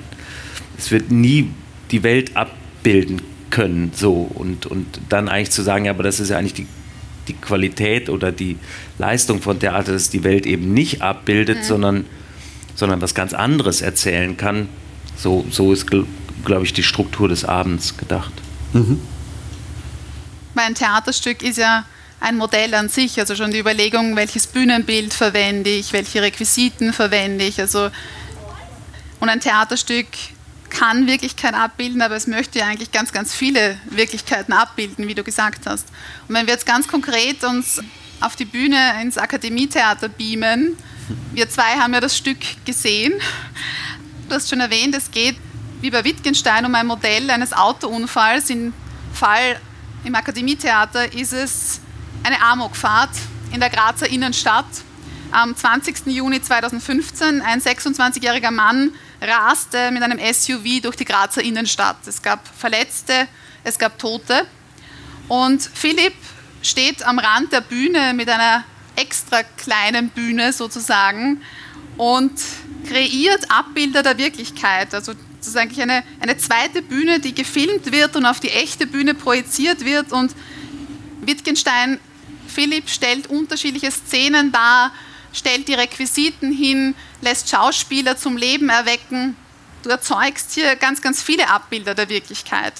es wird nie die Welt abbilden können. So und, und dann eigentlich zu sagen, ja, aber das ist ja eigentlich die, die Qualität oder die Leistung von Theater, dass die Welt eben nicht abbildet, mhm. sondern, sondern was ganz anderes erzählen kann. So, so ist, glaube ich, die Struktur des Abends gedacht. Mhm. Mein Theaterstück ist ja ein Modell an sich, also schon die Überlegung, welches Bühnenbild verwende ich, welche Requisiten verwende ich. Also und ein Theaterstück kann Wirklichkeit abbilden, aber es möchte ja eigentlich ganz, ganz viele Wirklichkeiten abbilden, wie du gesagt hast. Und wenn wir jetzt ganz konkret uns auf die Bühne ins Akademietheater beamen, wir zwei haben ja das Stück gesehen. Du hast schon erwähnt, es geht wie bei Wittgenstein um ein Modell eines Autounfalls. Im Fall im Akademietheater ist es eine Amokfahrt in der Grazer Innenstadt. Am 20. Juni 2015 ein 26-jähriger Mann raste mit einem SUV durch die Grazer Innenstadt. Es gab Verletzte, es gab Tote. Und Philipp steht am Rand der Bühne mit einer extra kleinen Bühne sozusagen und kreiert Abbilder der Wirklichkeit. Also das ist eigentlich eine, eine zweite Bühne, die gefilmt wird und auf die echte Bühne projiziert wird. Und Wittgenstein, Philipp stellt unterschiedliche Szenen dar, stellt die Requisiten hin, lässt Schauspieler zum Leben erwecken. Du erzeugst hier ganz, ganz viele Abbilder der Wirklichkeit.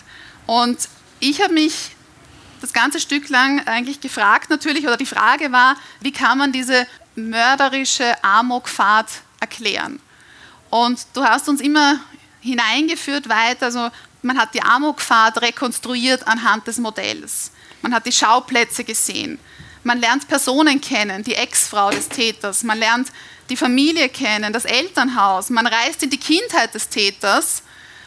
Und ich habe mich das ganze Stück lang eigentlich gefragt natürlich, oder die Frage war, wie kann man diese mörderische Amokfahrt erklären? Und du hast uns immer hineingeführt weiter, also man hat die Amokfahrt rekonstruiert anhand des Modells. Man hat die Schauplätze gesehen. Man lernt Personen kennen, die Ex-Frau des Täters. Man lernt die Familie kennen, das Elternhaus. Man reist in die Kindheit des Täters.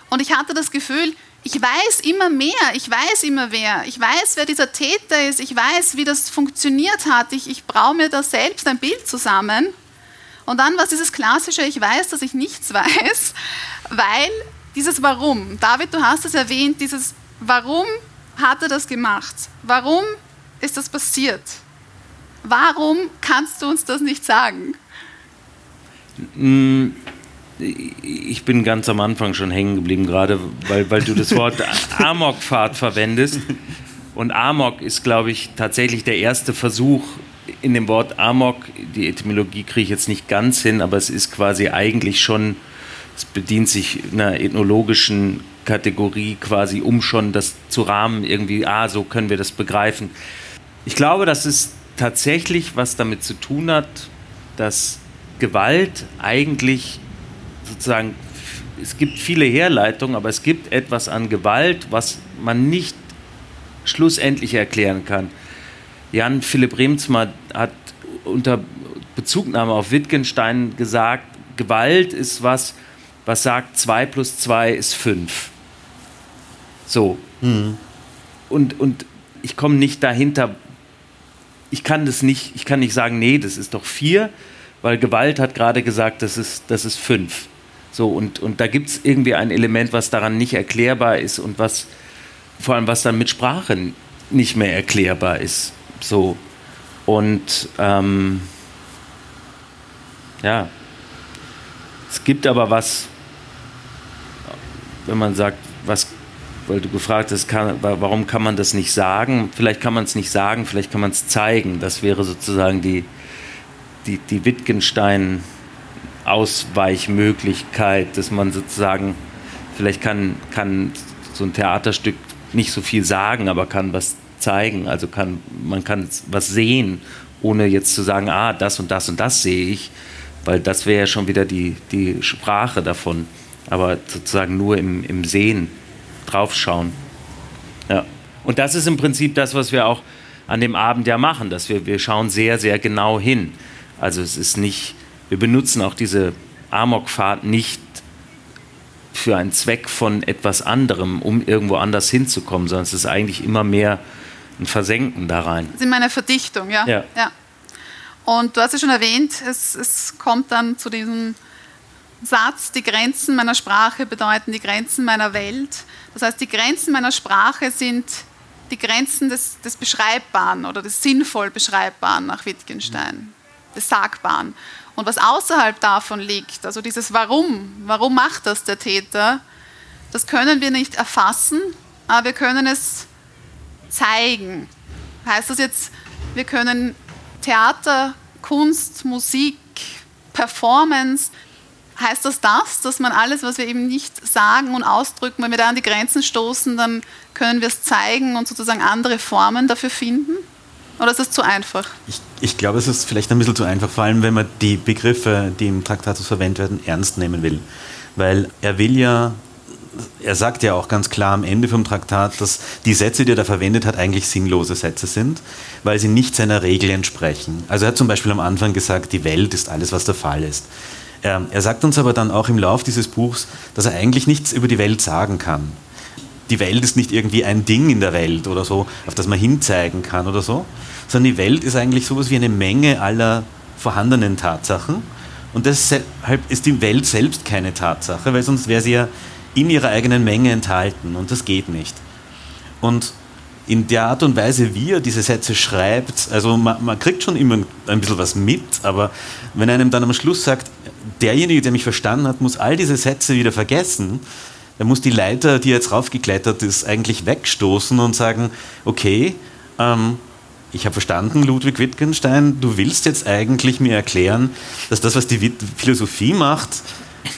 Und ich hatte das Gefühl, ich weiß immer mehr, ich weiß immer wer. Ich weiß, wer dieser Täter ist, ich weiß, wie das funktioniert hat. Ich, ich brauche mir da selbst ein Bild zusammen. Und dann was dieses klassische, ich weiß, dass ich nichts weiß, weil dieses Warum, David, du hast es erwähnt, dieses Warum hat er das gemacht? Warum ist das passiert? Warum kannst du uns das nicht sagen? Ich bin ganz am Anfang schon hängen geblieben, gerade weil, weil du das Wort Amokfahrt verwendest. Und Amok ist, glaube ich, tatsächlich der erste Versuch in dem Wort Amok. Die Etymologie kriege ich jetzt nicht ganz hin, aber es ist quasi eigentlich schon, es bedient sich einer ethnologischen Kategorie quasi, um schon das zu rahmen, irgendwie, ah, so können wir das begreifen. Ich glaube, dass es tatsächlich was damit zu tun hat, dass Gewalt eigentlich sozusagen, es gibt viele Herleitungen, aber es gibt etwas an Gewalt, was man nicht schlussendlich erklären kann. Jan Philipp Remsmar hat unter Bezugnahme auf Wittgenstein gesagt, Gewalt ist was, was sagt 2 plus 2 ist 5. So. Mhm. Und, und ich komme nicht dahinter, ich kann das nicht, ich kann nicht sagen, nee, das ist doch 4, weil Gewalt hat gerade gesagt, das ist, das ist 5. So, und, und da gibt es irgendwie ein Element, was daran nicht erklärbar ist und was vor allem was dann mit Sprache nicht mehr erklärbar ist. So. Und ähm, ja, es gibt aber was, wenn man sagt, was, weil du gefragt hast, kann, warum kann man das nicht sagen? Vielleicht kann man es nicht sagen, vielleicht kann man es zeigen. Das wäre sozusagen die, die, die Wittgenstein- Ausweichmöglichkeit, dass man sozusagen, vielleicht kann, kann so ein Theaterstück nicht so viel sagen, aber kann was zeigen. Also kann, man kann was sehen, ohne jetzt zu sagen, ah, das und das und das sehe ich, weil das wäre ja schon wieder die, die Sprache davon. Aber sozusagen nur im, im Sehen draufschauen. Ja. Und das ist im Prinzip das, was wir auch an dem Abend ja machen, dass wir, wir schauen sehr, sehr genau hin. Also es ist nicht, wir benutzen auch diese Amokfahrt nicht für einen Zweck von etwas anderem, um irgendwo anders hinzukommen, sondern es ist eigentlich immer mehr ein Versenken da rein. Das ist eine Verdichtung, ja. ja. ja. Und du hast ja schon erwähnt, es, es kommt dann zu diesem Satz, die Grenzen meiner Sprache bedeuten die Grenzen meiner Welt. Das heißt, die Grenzen meiner Sprache sind die Grenzen des, des Beschreibbaren oder des sinnvoll Beschreibbaren nach Wittgenstein, des Sagbaren. Und was außerhalb davon liegt, also dieses Warum, warum macht das der Täter, das können wir nicht erfassen, aber wir können es zeigen. Heißt das jetzt, wir können Theater, Kunst, Musik, Performance, heißt das das, dass man alles, was wir eben nicht sagen und ausdrücken, wenn wir da an die Grenzen stoßen, dann können wir es zeigen und sozusagen andere Formen dafür finden? Oder ist das zu einfach? Ich, ich glaube, es ist vielleicht ein bisschen zu einfach, vor allem wenn man die Begriffe, die im Traktatus verwendet werden, ernst nehmen will. Weil er will ja er sagt ja auch ganz klar am Ende vom Traktat, dass die Sätze, die er da verwendet hat, eigentlich sinnlose Sätze sind, weil sie nicht seiner Regel entsprechen. Also er hat zum Beispiel am Anfang gesagt, die Welt ist alles, was der Fall ist. Ähm, er sagt uns aber dann auch im Lauf dieses Buchs, dass er eigentlich nichts über die Welt sagen kann. Die Welt ist nicht irgendwie ein Ding in der Welt oder so, auf das man hinzeigen kann oder so, sondern die Welt ist eigentlich sowas wie eine Menge aller vorhandenen Tatsachen. Und deshalb ist die Welt selbst keine Tatsache, weil sonst wäre sie ja in ihrer eigenen Menge enthalten und das geht nicht. Und in der Art und Weise, wie er diese Sätze schreibt, also man, man, kriegt schon immer ein bisschen was mit, aber wenn einem dann am Schluss sagt, derjenige, der mich verstanden hat, muss all diese Sätze wieder vergessen, dann muss die Leiter, die jetzt raufgeklettert ist, eigentlich wegstoßen und sagen, okay, ähm, ich habe verstanden, Ludwig Wittgenstein, du willst jetzt eigentlich mir erklären, dass das, was die Philosophie macht,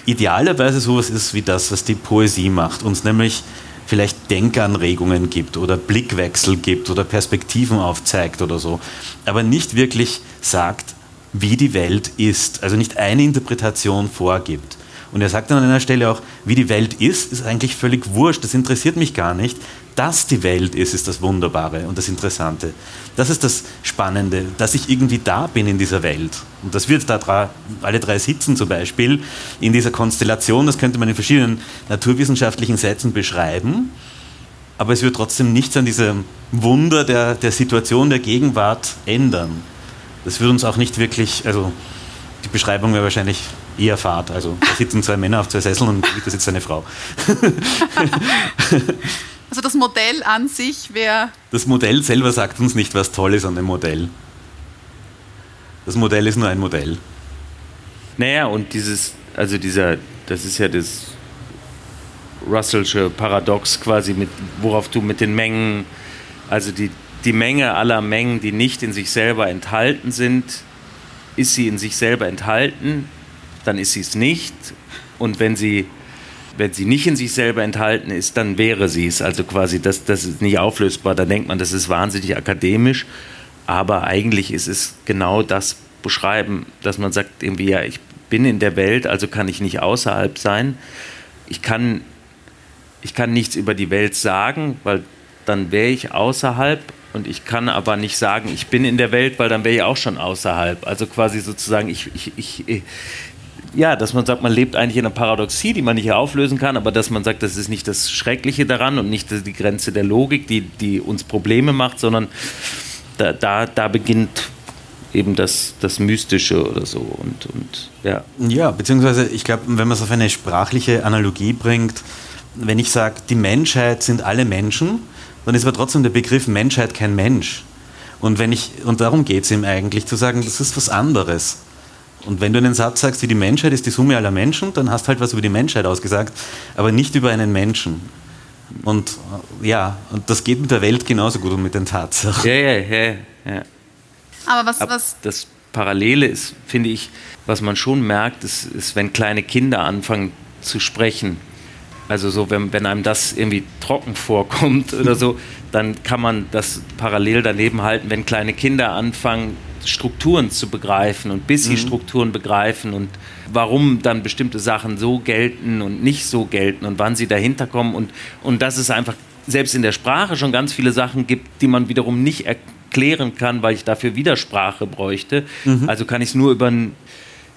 idealerweise sowas ist wie das, was die Poesie macht, uns nämlich vielleicht Denkanregungen gibt oder Blickwechsel gibt oder Perspektiven aufzeigt oder so, aber nicht wirklich sagt, wie die Welt ist, also nicht eine Interpretation vorgibt. Und er sagt dann an einer Stelle auch, wie die Welt ist, ist eigentlich völlig wurscht, das interessiert mich gar nicht. Dass die Welt ist, ist das Wunderbare und das Interessante. Das ist das Spannende, dass ich irgendwie da bin in dieser Welt. Und das wird da alle drei sitzen zum Beispiel in dieser Konstellation, das könnte man in verschiedenen naturwissenschaftlichen Sätzen beschreiben. Aber es wird trotzdem nichts an diesem Wunder der, der Situation der Gegenwart ändern. Das wird uns auch nicht wirklich, also die Beschreibung wäre wahrscheinlich eher Fahrt. Also da sitzen zwei Männer auf zwei Sesseln und da sitzt eine Frau. Also das Modell an sich wäre. Das Modell selber sagt uns nicht, was toll ist an dem Modell. Das Modell ist nur ein Modell. Naja, und dieses, also dieser, das ist ja das Russellsche Paradox quasi, mit, worauf du mit den Mengen, also die, die Menge aller Mengen, die nicht in sich selber enthalten sind, ist sie in sich selber enthalten, dann ist sie es nicht. Und wenn sie, wenn sie nicht in sich selber enthalten ist, dann wäre sie es. Also quasi, das, das ist nicht auflösbar. Da denkt man, das ist wahnsinnig akademisch. Aber eigentlich ist es genau das beschreiben, dass man sagt, irgendwie, ja, ich bin in der Welt, also kann ich nicht außerhalb sein. Ich kann, ich kann nichts über die Welt sagen, weil dann wäre ich außerhalb und ich kann aber nicht sagen, ich bin in der Welt, weil dann wäre ich auch schon außerhalb. Also quasi sozusagen, ich, ich, ich, ja, dass man sagt, man lebt eigentlich in einer Paradoxie, die man nicht auflösen kann, aber dass man sagt, das ist nicht das Schreckliche daran und nicht die Grenze der Logik, die, die uns Probleme macht, sondern da, da, da beginnt eben das, das Mystische oder so. Und, und, ja. ja, beziehungsweise ich glaube, wenn man es auf eine sprachliche Analogie bringt, wenn ich sage, die Menschheit sind alle Menschen, dann ist aber trotzdem der Begriff Menschheit kein Mensch. Und, wenn ich, und darum geht es ihm eigentlich, zu sagen, das ist was anderes. Und wenn du einen Satz sagst, wie die Menschheit ist die Summe aller Menschen, dann hast du halt was über die Menschheit ausgesagt, aber nicht über einen Menschen. Und ja, und das geht mit der Welt genauso gut und mit den Tatsachen. Ja, ja, ja. ja. Aber was, was. Das Parallele ist, finde ich, was man schon merkt, ist, ist, wenn kleine Kinder anfangen zu sprechen. Also so, wenn, wenn einem das irgendwie trocken vorkommt oder so, dann kann man das parallel daneben halten, wenn kleine Kinder anfangen Strukturen zu begreifen und bis sie mhm. Strukturen begreifen und warum dann bestimmte Sachen so gelten und nicht so gelten und wann sie dahinter kommen und, und dass es einfach selbst in der Sprache schon ganz viele Sachen gibt, die man wiederum nicht erklären kann, weil ich dafür Widersprache bräuchte. Mhm. Also kann ich es nur über ein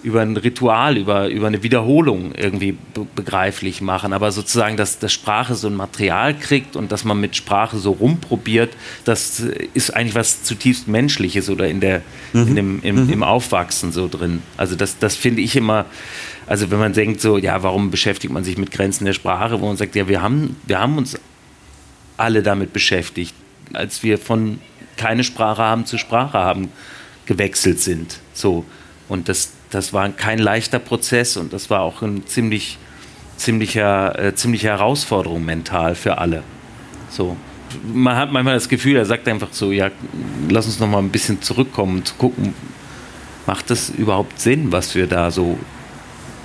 über ein Ritual, über, über eine Wiederholung irgendwie be begreiflich machen. Aber sozusagen, dass, dass Sprache so ein Material kriegt und dass man mit Sprache so rumprobiert, das ist eigentlich was zutiefst Menschliches oder in der, mhm. in dem, im, mhm. im Aufwachsen so drin. Also das, das finde ich immer, also wenn man denkt so, ja, warum beschäftigt man sich mit Grenzen der Sprache, wo man sagt, ja, wir haben, wir haben uns alle damit beschäftigt, als wir von keine Sprache haben zu Sprache haben gewechselt sind. So. Und das, das war kein leichter Prozess und das war auch ein ziemlich, ziemlicher, äh, ziemliche Herausforderung mental für alle. So. Man hat manchmal das Gefühl, er sagt einfach so, ja, lass uns noch mal ein bisschen zurückkommen und zu gucken, macht das überhaupt Sinn, was wir da so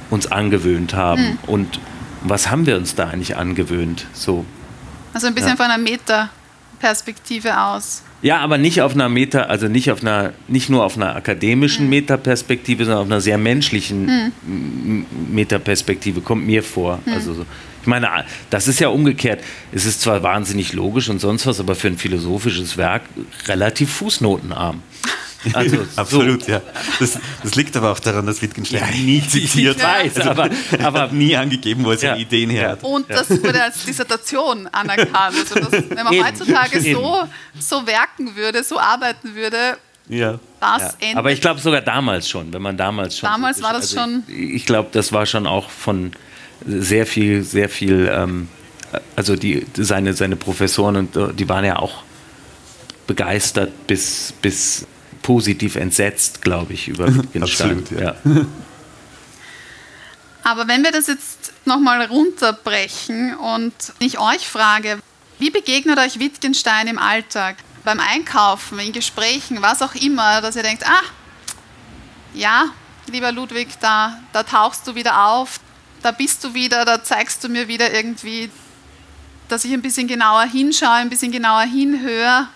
uns angewöhnt haben mhm. und was haben wir uns da eigentlich angewöhnt? So. Also ein bisschen ja. von einer Meta-Perspektive aus. Ja, aber nicht auf einer Meta, also nicht auf einer, nicht nur auf einer akademischen mhm. Metaperspektive, sondern auf einer sehr menschlichen mhm. Metaperspektive, kommt mir vor. Mhm. Also so. Ich meine, das ist ja umgekehrt. Es ist zwar wahnsinnig logisch und sonst was, aber für ein philosophisches Werk relativ fußnotenarm. Also, Absolut, so. ja. Das, das, liegt aber auch daran, dass Wittgenstein ja, nie zitiert weiß, also, aber, aber nie angegeben, wo er seine ja. Ideen her hat. Und das wurde als Dissertation anerkannt. Also das, wenn man Eben. heutzutage so, so werken würde, so arbeiten würde, ja. Das ja. Aber ich glaube sogar damals schon, wenn man damals schon. Damals war das also schon. Ich, ich glaube, das war schon auch von sehr viel, sehr viel, ähm, also die, seine, seine Professoren und äh, die waren ja auch begeistert bis, bis positiv entsetzt, glaube ich, über Wittgenstein. Absolut, ja. ja. Aber wenn wir das jetzt nochmal runterbrechen und ich euch frage, wie begegnet euch Wittgenstein im Alltag? Beim Einkaufen, in Gesprächen, was auch immer, dass ihr denkt, ah, ja, lieber Ludwig, da, da tauchst du wieder auf, da bist du wieder, da zeigst du mir wieder irgendwie, dass ich ein bisschen genauer hinschaue, ein bisschen genauer hinhöre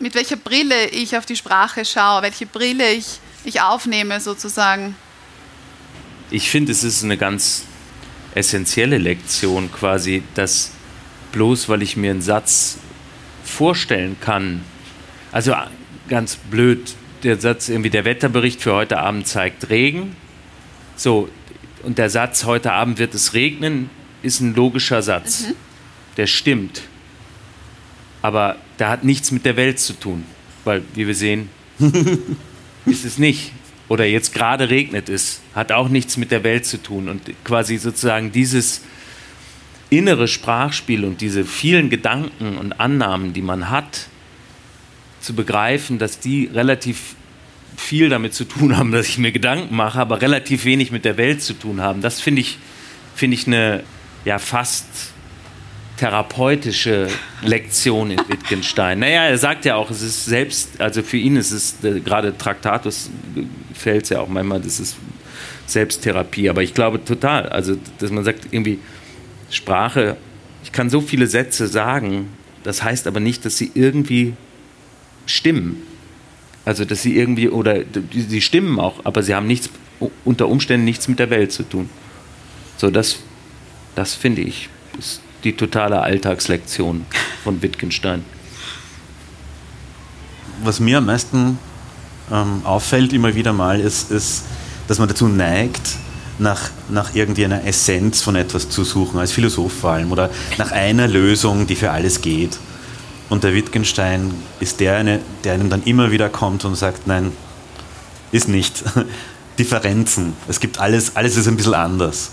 mit welcher Brille ich auf die Sprache schaue, welche Brille ich, ich aufnehme sozusagen. Ich finde, es ist eine ganz essentielle Lektion quasi, dass bloß weil ich mir einen Satz vorstellen kann, also ganz blöd, der Satz irgendwie, der Wetterbericht für heute Abend zeigt Regen, so, und der Satz, heute Abend wird es regnen, ist ein logischer Satz. Mhm. Der stimmt. Aber der hat nichts mit der Welt zu tun, weil, wie wir sehen, ist es nicht. Oder jetzt gerade regnet es, hat auch nichts mit der Welt zu tun. Und quasi sozusagen dieses innere Sprachspiel und diese vielen Gedanken und Annahmen, die man hat, zu begreifen, dass die relativ viel damit zu tun haben, dass ich mir Gedanken mache, aber relativ wenig mit der Welt zu tun haben. Das finde ich, find ich eine ja, fast therapeutische Lektion in Wittgenstein. Naja, er sagt ja auch, es ist selbst, also für ihn ist es äh, gerade Traktatus fällt es ja auch manchmal, das ist Selbsttherapie. Aber ich glaube total, also dass man sagt irgendwie Sprache, ich kann so viele Sätze sagen, das heißt aber nicht, dass sie irgendwie stimmen. Also dass sie irgendwie, oder sie stimmen auch, aber sie haben nichts, unter Umständen nichts mit der Welt zu tun. So, das, das finde ich, ist die totale Alltagslektion von Wittgenstein. Was mir am meisten ähm, auffällt immer wieder mal, ist, ist, dass man dazu neigt, nach, nach irgendeiner Essenz von etwas zu suchen, als Philosoph vor allem, oder nach einer Lösung, die für alles geht. Und der Wittgenstein ist der, eine, der einem dann immer wieder kommt und sagt, nein, ist nicht. Differenzen. Es gibt alles, alles ist ein bisschen anders.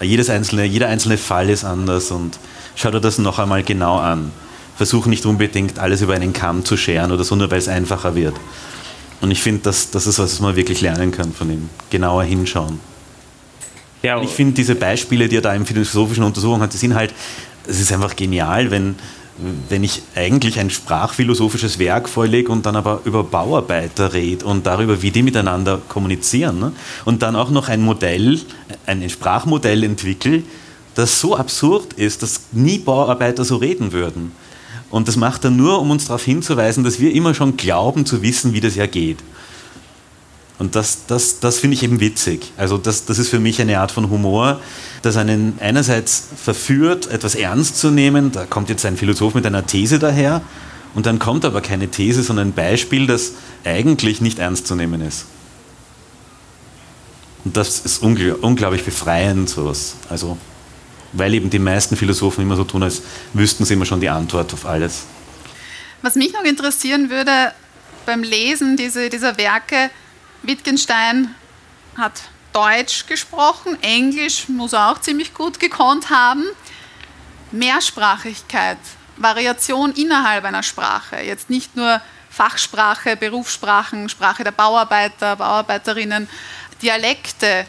Jedes einzelne, jeder einzelne Fall ist anders und schau dir das noch einmal genau an. Versuch nicht unbedingt alles über einen Kamm zu scheren oder so, nur weil es einfacher wird. Und ich finde, das, das ist was, was man wirklich lernen kann von ihm. Genauer hinschauen. Ja, ich finde diese Beispiele, die er da in philosophischen Untersuchungen hat, die sind halt, es ist einfach genial, wenn, wenn ich eigentlich ein sprachphilosophisches Werk vorlege und dann aber über Bauarbeiter rede und darüber, wie die miteinander kommunizieren ne? und dann auch noch ein Modell, ein Sprachmodell entwickle, das so absurd ist, dass nie Bauarbeiter so reden würden. Und das macht er nur, um uns darauf hinzuweisen, dass wir immer schon glauben zu wissen, wie das ja geht. Und das, das, das finde ich eben witzig. Also das, das ist für mich eine Art von Humor, das einen einerseits verführt, etwas ernst zu nehmen. Da kommt jetzt ein Philosoph mit einer These daher und dann kommt aber keine These, sondern ein Beispiel, das eigentlich nicht ernst zu nehmen ist. Und das ist unglaublich befreiend, sowas. Also weil eben die meisten Philosophen immer so tun, als wüssten sie immer schon die Antwort auf alles. Was mich noch interessieren würde beim Lesen diese, dieser Werke, Wittgenstein hat Deutsch gesprochen, Englisch muss er auch ziemlich gut gekonnt haben. Mehrsprachigkeit, Variation innerhalb einer Sprache, jetzt nicht nur Fachsprache, Berufssprachen, Sprache der Bauarbeiter, Bauarbeiterinnen, Dialekte.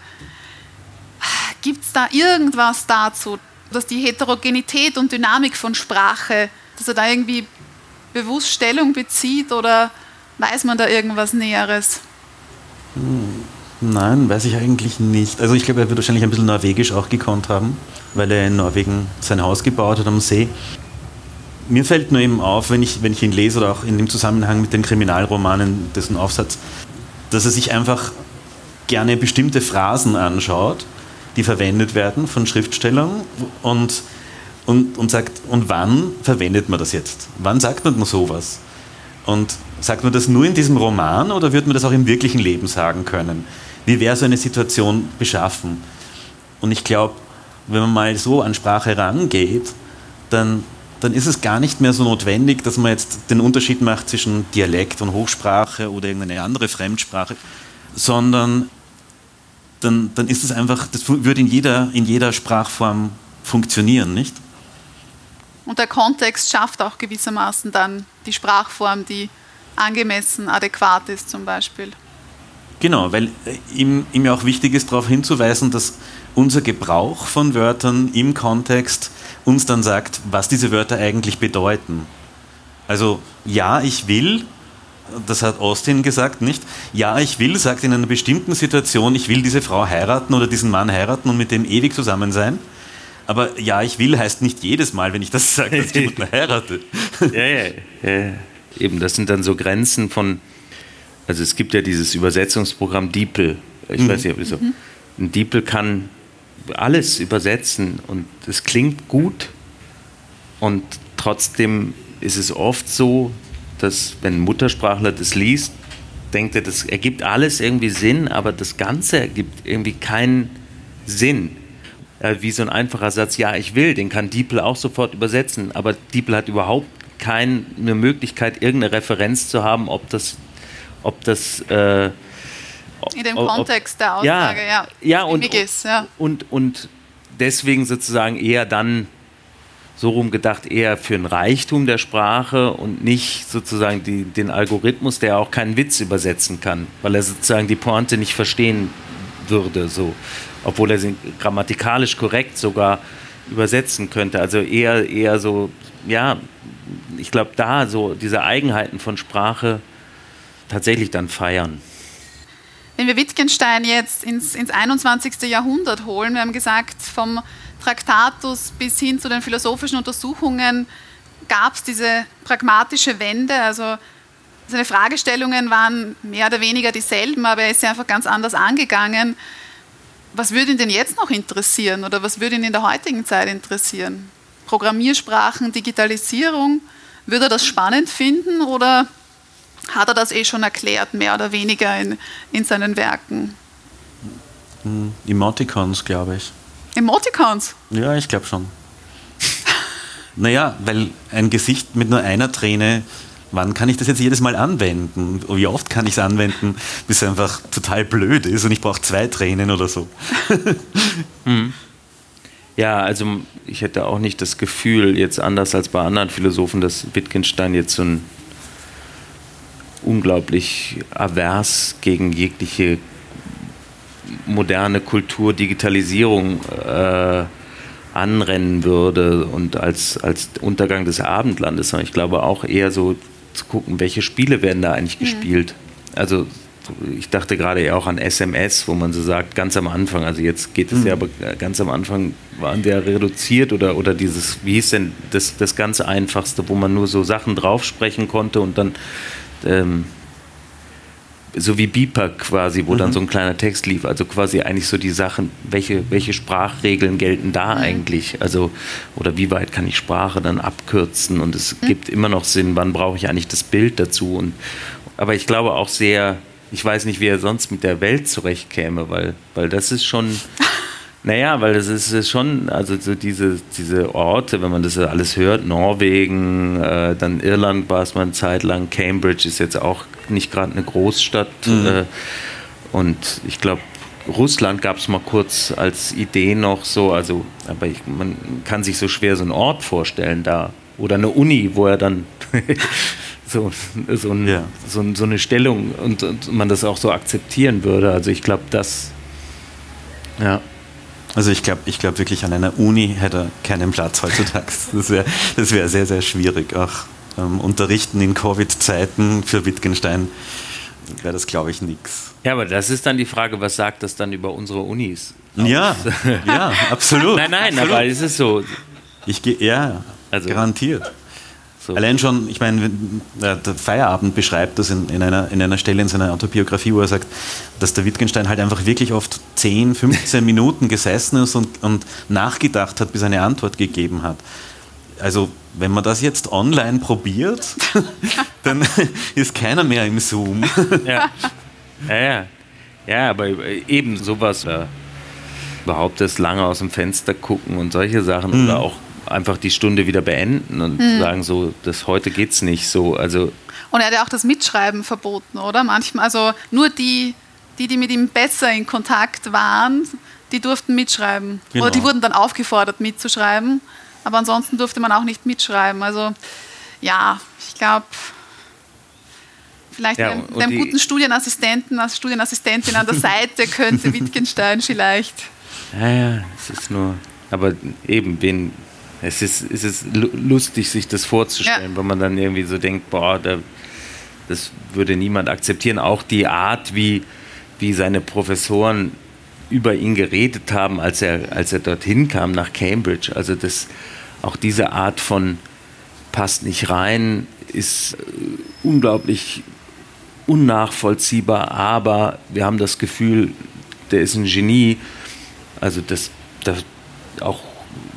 Gibt es da irgendwas dazu, dass die Heterogenität und Dynamik von Sprache, dass er da irgendwie bewusst Stellung bezieht oder weiß man da irgendwas Näheres? Nein, weiß ich eigentlich nicht. Also ich glaube, er wird wahrscheinlich ein bisschen norwegisch auch gekonnt haben, weil er in Norwegen sein Haus gebaut hat am See. Mir fällt nur eben auf, wenn ich, wenn ich ihn lese oder auch in dem Zusammenhang mit den Kriminalromanen, dessen Aufsatz, dass er sich einfach gerne bestimmte Phrasen anschaut, die verwendet werden von Schriftstellern und, und, und sagt, und wann verwendet man das jetzt? Wann sagt man sowas? Und sagt man das nur in diesem Roman oder würde man das auch im wirklichen Leben sagen können? Wie wäre so eine Situation beschaffen? Und ich glaube, wenn man mal so an Sprache rangeht, dann, dann ist es gar nicht mehr so notwendig, dass man jetzt den Unterschied macht zwischen Dialekt und Hochsprache oder irgendeine andere Fremdsprache, sondern dann, dann ist es einfach, das würde in jeder, in jeder Sprachform funktionieren, nicht? Und der Kontext schafft auch gewissermaßen dann die Sprachform, die angemessen, adäquat ist zum Beispiel. Genau, weil äh, ihm, ihm ja auch wichtig ist, darauf hinzuweisen, dass unser Gebrauch von Wörtern im Kontext uns dann sagt, was diese Wörter eigentlich bedeuten. Also ja, ich will, das hat Austin gesagt, nicht? Ja, ich will, sagt in einer bestimmten Situation, ich will diese Frau heiraten oder diesen Mann heiraten und mit dem ewig zusammen sein. Aber ja, ich will heißt nicht jedes Mal, wenn ich das sage, dass ich jemanden heirate. ja, ja, ja. Eben, das sind dann so Grenzen von, also es gibt ja dieses Übersetzungsprogramm DeepL. Ich mhm. weiß nicht, ob es so. Mhm. Ein DeepL kann alles übersetzen und es klingt gut und trotzdem ist es oft so, dass wenn ein Muttersprachler das liest, denkt er, das ergibt alles irgendwie Sinn, aber das Ganze ergibt irgendwie keinen Sinn. Wie so ein einfacher Satz, ja, ich will, den kann DeepL auch sofort übersetzen, aber DeepL hat überhaupt keine Möglichkeit, irgendeine Referenz zu haben, ob das, ob das äh, in dem Kontext der Aussage, ja, ja, ja, und, ist, ja. Und, und deswegen sozusagen eher dann so rumgedacht, eher für ein Reichtum der Sprache und nicht sozusagen die, den Algorithmus, der auch keinen Witz übersetzen kann, weil er sozusagen die Pointe nicht verstehen würde, so, obwohl er sie grammatikalisch korrekt sogar übersetzen könnte. Also eher, eher so, ja, ich glaube, da so diese Eigenheiten von Sprache tatsächlich dann feiern. Wenn wir Wittgenstein jetzt ins, ins 21. Jahrhundert holen, wir haben gesagt, vom Traktatus bis hin zu den philosophischen Untersuchungen gab es diese pragmatische Wende. Also seine Fragestellungen waren mehr oder weniger dieselben, aber er ist sie einfach ganz anders angegangen. Was würde ihn denn jetzt noch interessieren oder was würde ihn in der heutigen Zeit interessieren? Programmiersprachen, Digitalisierung? Würde er das spannend finden oder hat er das eh schon erklärt, mehr oder weniger in, in seinen Werken? Hm, Emoticons, glaube ich. Emoticons? Ja, ich glaube schon. naja, weil ein Gesicht mit nur einer Träne, wann kann ich das jetzt jedes Mal anwenden? Wie oft kann ich es anwenden, bis es einfach total blöd ist und ich brauche zwei Tränen oder so? hm. Ja, also ich hätte auch nicht das Gefühl, jetzt anders als bei anderen Philosophen, dass Wittgenstein jetzt so ein unglaublich avers gegen jegliche moderne Kultur, Digitalisierung äh, anrennen würde und als, als Untergang des Abendlandes, sondern ich glaube auch eher so zu gucken, welche Spiele werden da eigentlich mhm. gespielt. Also ich dachte gerade eher auch an SMS, wo man so sagt, ganz am Anfang, also jetzt geht es mhm. ja, aber ganz am Anfang waren wir reduziert oder, oder dieses, wie hieß denn das, das ganz Einfachste, wo man nur so Sachen draufsprechen konnte und dann ähm, so wie Beeper quasi, wo mhm. dann so ein kleiner Text lief. Also quasi eigentlich so die Sachen, welche, welche Sprachregeln gelten da mhm. eigentlich? Also, oder wie weit kann ich Sprache dann abkürzen? Und es mhm. gibt immer noch Sinn, wann brauche ich eigentlich das Bild dazu? Und, aber ich glaube auch sehr, ich weiß nicht, wie er sonst mit der Welt zurechtkäme, weil, weil das ist schon. Naja, weil das ist schon, also so diese, diese Orte, wenn man das alles hört, Norwegen, äh, dann Irland war es mal eine Zeit lang, Cambridge ist jetzt auch nicht gerade eine Großstadt. Mhm. Äh, und ich glaube, Russland gab es mal kurz als Idee noch so, also, aber ich, man kann sich so schwer so einen Ort vorstellen da. Oder eine Uni, wo er dann so, so, ein, ja. so, so, eine Stellung und, und, man das auch so akzeptieren würde. Also ich glaube, das, ja. Also ich glaube ich glaub wirklich, an einer Uni hätte er keinen Platz heutzutage. Das wäre das wär sehr, sehr schwierig. Auch ähm, Unterrichten in Covid-Zeiten für Wittgenstein wäre das, glaube ich, nichts. Ja, aber das ist dann die Frage, was sagt das dann über unsere Unis? Ja, ja, absolut. Nein, nein, absolut. aber es ist so. Ich gehe, ja, also, garantiert. So. Allein schon, ich meine, der Feierabend beschreibt das in, in, einer, in einer Stelle in seiner Autobiografie, wo er sagt, dass der Wittgenstein halt einfach wirklich oft 10, 15 Minuten gesessen ist und, und nachgedacht hat, bis er eine Antwort gegeben hat. Also, wenn man das jetzt online probiert, dann ist keiner mehr im Zoom. Ja, ja, ja. ja aber eben sowas. Äh, behauptest, lange aus dem Fenster gucken und solche Sachen mhm. oder auch einfach die Stunde wieder beenden und mhm. sagen so, das heute geht's nicht so. Also und er hat ja auch das Mitschreiben verboten, oder? Manchmal, also nur die, die, die mit ihm besser in Kontakt waren, die durften mitschreiben. Genau. Oder die wurden dann aufgefordert mitzuschreiben, aber ansonsten durfte man auch nicht mitschreiben. Also ja, ich glaube, vielleicht ja, mit einem guten Studienassistenten, als Studienassistentin an der Seite könnte Wittgenstein vielleicht. Ja, ja, es ist nur, aber eben, wen, es ist, es ist lustig, sich das vorzustellen, ja. wenn man dann irgendwie so denkt, boah, da, das würde niemand akzeptieren. Auch die Art, wie, wie seine Professoren über ihn geredet haben, als er, als er dorthin kam nach Cambridge. Also das, auch diese Art von passt nicht rein, ist äh, unglaublich unnachvollziehbar, aber wir haben das Gefühl, der ist ein Genie. Also das, das auch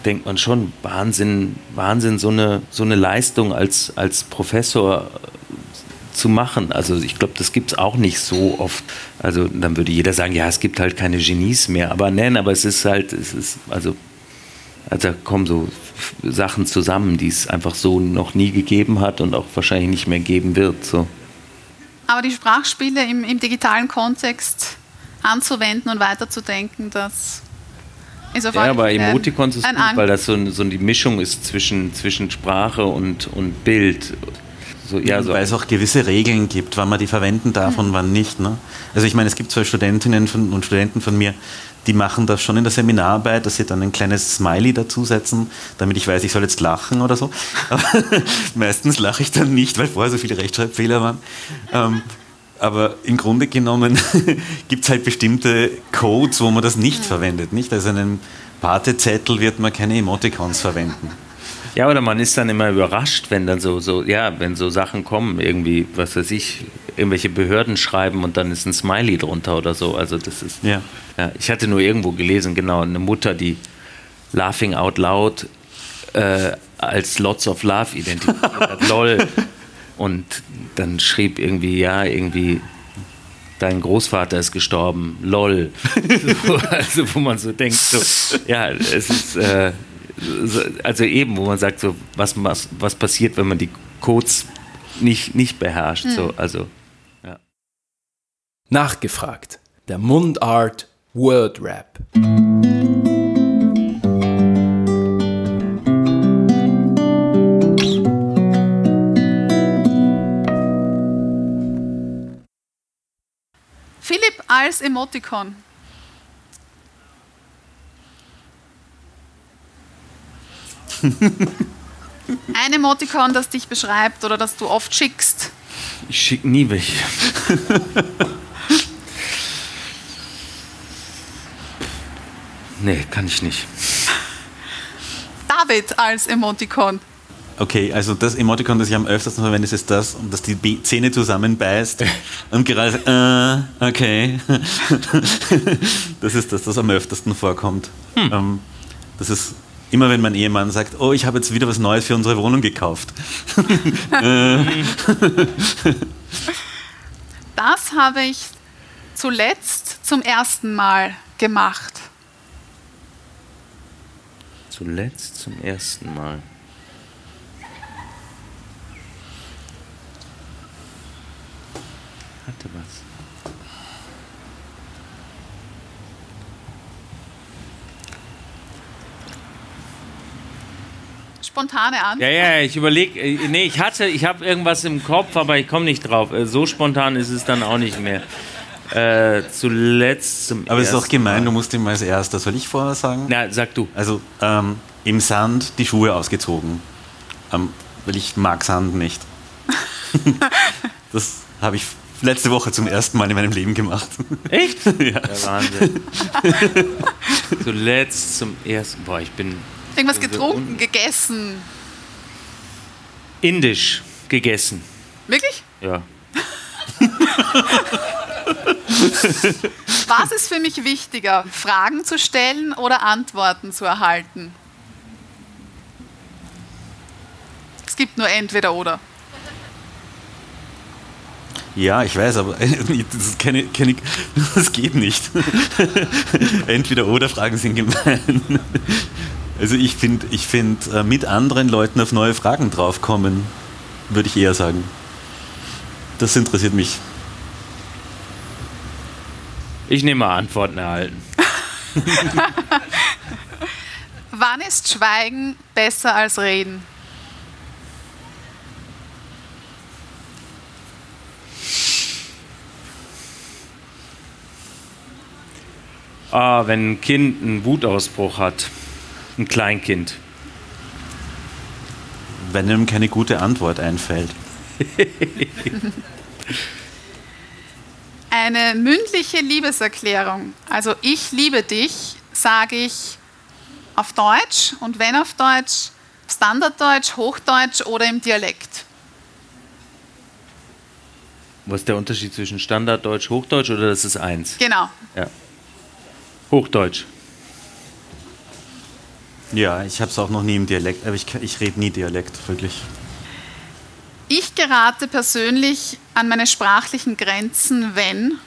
denkt man schon, Wahnsinn, Wahnsinn, so eine, so eine Leistung als, als Professor zu machen. Also ich glaube, das gibt es auch nicht so oft. Also dann würde jeder sagen, ja, es gibt halt keine Genies mehr. Aber nein, aber es ist halt, es ist, also, also da kommen so Sachen zusammen, die es einfach so noch nie gegeben hat und auch wahrscheinlich nicht mehr geben wird. So. Aber die Sprachspiele im, im digitalen Kontext anzuwenden und weiterzudenken, das ja, aber Emoticons ist gut, weil das so, so die Mischung ist zwischen, zwischen Sprache und, und Bild. So, ja, so. Weil es auch gewisse Regeln gibt, wann man die verwenden darf mhm. und wann nicht. Ne? Also ich meine, es gibt zwei Studentinnen von, und Studenten von mir, die machen das schon in der Seminararbeit, dass sie dann ein kleines Smiley dazusetzen, damit ich weiß, ich soll jetzt lachen oder so. Aber meistens lache ich dann nicht, weil vorher so viele Rechtschreibfehler waren. Ähm, aber im Grunde genommen gibt es halt bestimmte Codes, wo man das nicht verwendet. Nicht? Also in einem Wartezettel wird man keine Emoticons verwenden. Ja, oder man ist dann immer überrascht, wenn dann so, so, ja, wenn so Sachen kommen, irgendwie, was weiß ich, irgendwelche Behörden schreiben und dann ist ein Smiley drunter oder so. Also das ist. Ja. ja ich hatte nur irgendwo gelesen, genau, eine Mutter, die Laughing Out Loud äh, als Lots of Love identifiziert hat. Lol. Und dann schrieb irgendwie, ja, irgendwie, dein Großvater ist gestorben, lol. also wo man so denkt, so, ja, es ist, äh, also eben, wo man sagt, so, was, was, was passiert, wenn man die Codes nicht, nicht beherrscht. Mhm. So, also, ja. Nachgefragt. Der Mundart Word Rap. Als Emoticon. Ein Emoticon, das dich beschreibt oder das du oft schickst. Ich schicke nie welche. nee, kann ich nicht. David als Emoticon. Okay, also das Emoticon, das ich am öftersten verwende, ist das, dass die Zähne zusammenbeißt und gerade, äh, okay. das ist das, das am öftersten vorkommt. Hm. Ähm, das ist immer, wenn mein Ehemann sagt, oh, ich habe jetzt wieder was Neues für unsere Wohnung gekauft. Äh. das habe ich zuletzt zum ersten Mal gemacht. Zuletzt zum ersten Mal. Spontane Antwort. Ja, ja, ich überlege, nee, ich hatte, ich habe irgendwas im Kopf, aber ich komme nicht drauf. Äh, So spontan ist es dann auch nicht mehr. Äh, zuletzt zum Aber es ist auch ersten gemein, du Mal. musst ihm als erster. Soll ich vorher sagen? Na, sag du. Also ähm, im Sand die Schuhe ausgezogen. Ähm, weil ich mag Sand nicht. das habe ich letzte Woche zum ersten Mal in meinem Leben gemacht. Echt? ja. Ja, Wahnsinn. zuletzt zum ersten. Boah, ich bin Irgendwas Also getrunken, un- gegessen. indisch gegessen. Wirklich? Ja. Was ist für mich wichtiger, Fragen zu stellen oder Antworten zu erhalten? Es gibt nur entweder oder. Ja, ich weiß, aber das, kenne, kenne, ich- das geht nicht. Entweder oder Fragen sind gemein. Also ich finde, ich find, äh, mit anderen Leuten auf neue Fragen draufkommen, würde ich eher sagen. Das interessiert mich. Ich nehme mal Antworten erhalten. Wann ist Schweigen besser als Reden? Ah, wenn ein Kind einen Wutausbruch hat, ein Kleinkind. Wenn einem keine gute Antwort einfällt. Eine mündliche Liebeserklärung, also ich liebe dich, sage ich auf Deutsch und wenn auf Deutsch, Standarddeutsch, Hochdeutsch oder im Dialekt. Was ist der Unterschied zwischen Standarddeutsch, Hochdeutsch oder das ist eins? Genau. Ja. Hochdeutsch. Ja, ich habe es auch noch nie im Dialekt, aber ich, ich rede nie Dialekt, wirklich. Ich gerate persönlich an meine sprachlichen Grenzen, wenn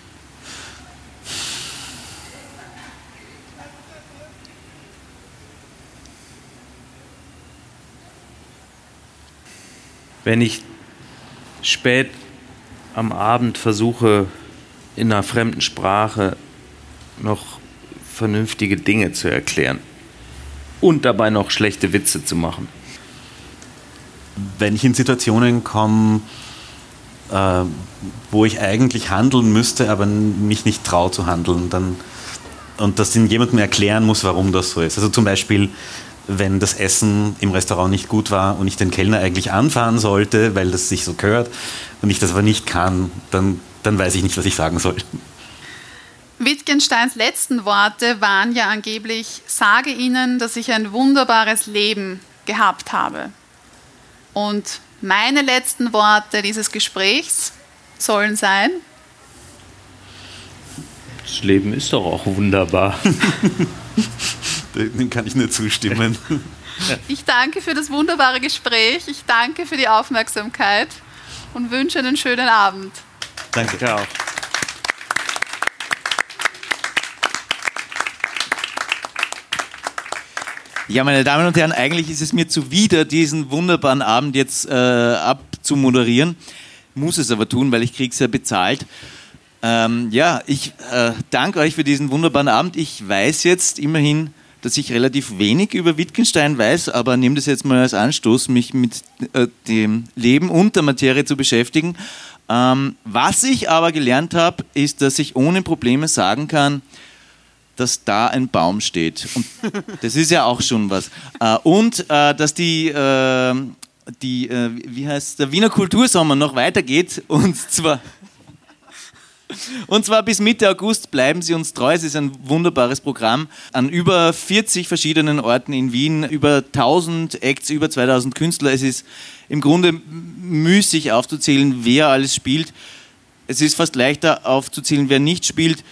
Wenn ich spät am Abend versuche, in einer fremden Sprache noch vernünftige Dinge zu erklären und dabei noch schlechte Witze zu machen. wenn ich in Situationen komme, äh, wo ich eigentlich handeln müsste, aber mich nicht traue zu handeln, dann und das in jemandem erklären muss, warum das so ist. Also zum Beispiel, wenn das Essen im Restaurant nicht gut war und ich den Kellner eigentlich anfahren sollte, weil das sich so gehört und ich das aber nicht kann, dann, dann weiß ich nicht, was ich sagen soll. Wittgensteins letzten Worte waren ja angeblich, sage ihnen, dass ich ein wunderbares Leben gehabt habe. Und meine letzten Worte dieses Gesprächs sollen sein, Das Leben ist doch auch wunderbar. Dem kann ich nur zustimmen. ich danke für das wunderbare Gespräch, ich danke für die Aufmerksamkeit und wünsche einen schönen Abend. Danke. Ja, Ja, meine Damen und Herren, eigentlich ist es mir zuwider, diesen wunderbaren Abend jetzt äh, abzumoderieren. Muss es aber tun, weil ich kriege es ja bezahlt. Ähm, ja, ich äh, danke euch für diesen wunderbaren Abend. Ich weiß jetzt immerhin, dass ich relativ wenig über Wittgenstein weiß, aber nehme das jetzt mal als Anstoß, mich mit äh, dem Leben und der Materie zu beschäftigen. Ähm, was ich aber gelernt habe, ist, dass ich ohne Probleme sagen kann, dass da ein Baum steht. Und das ist ja auch schon was. Äh, und äh, dass die, äh, die wie heißt der Wiener Kultursommer noch weitergeht und zwar und zwar bis Mitte August bleiben Sie uns treu. Es ist ein wunderbares Programm an über 40 verschiedenen Orten in Wien, über 1000 Acts, über 2000 Künstler. Es ist im Grunde müßig aufzuzählen, wer alles spielt. Es ist fast leichter aufzuzählen, wer nicht spielt.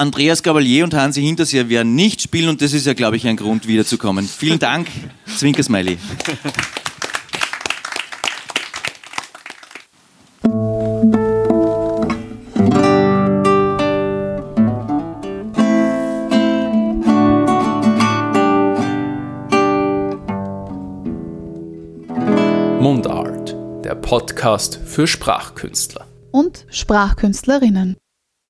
Andreas Gabalier und Hansi Hinterseer werden nicht spielen und das ist ja, glaube ich, ein Grund, wiederzukommen. Vielen Dank, Zwinker Smiley. Mundart, der Podcast für Sprachkünstler. Und Sprachkünstlerinnen.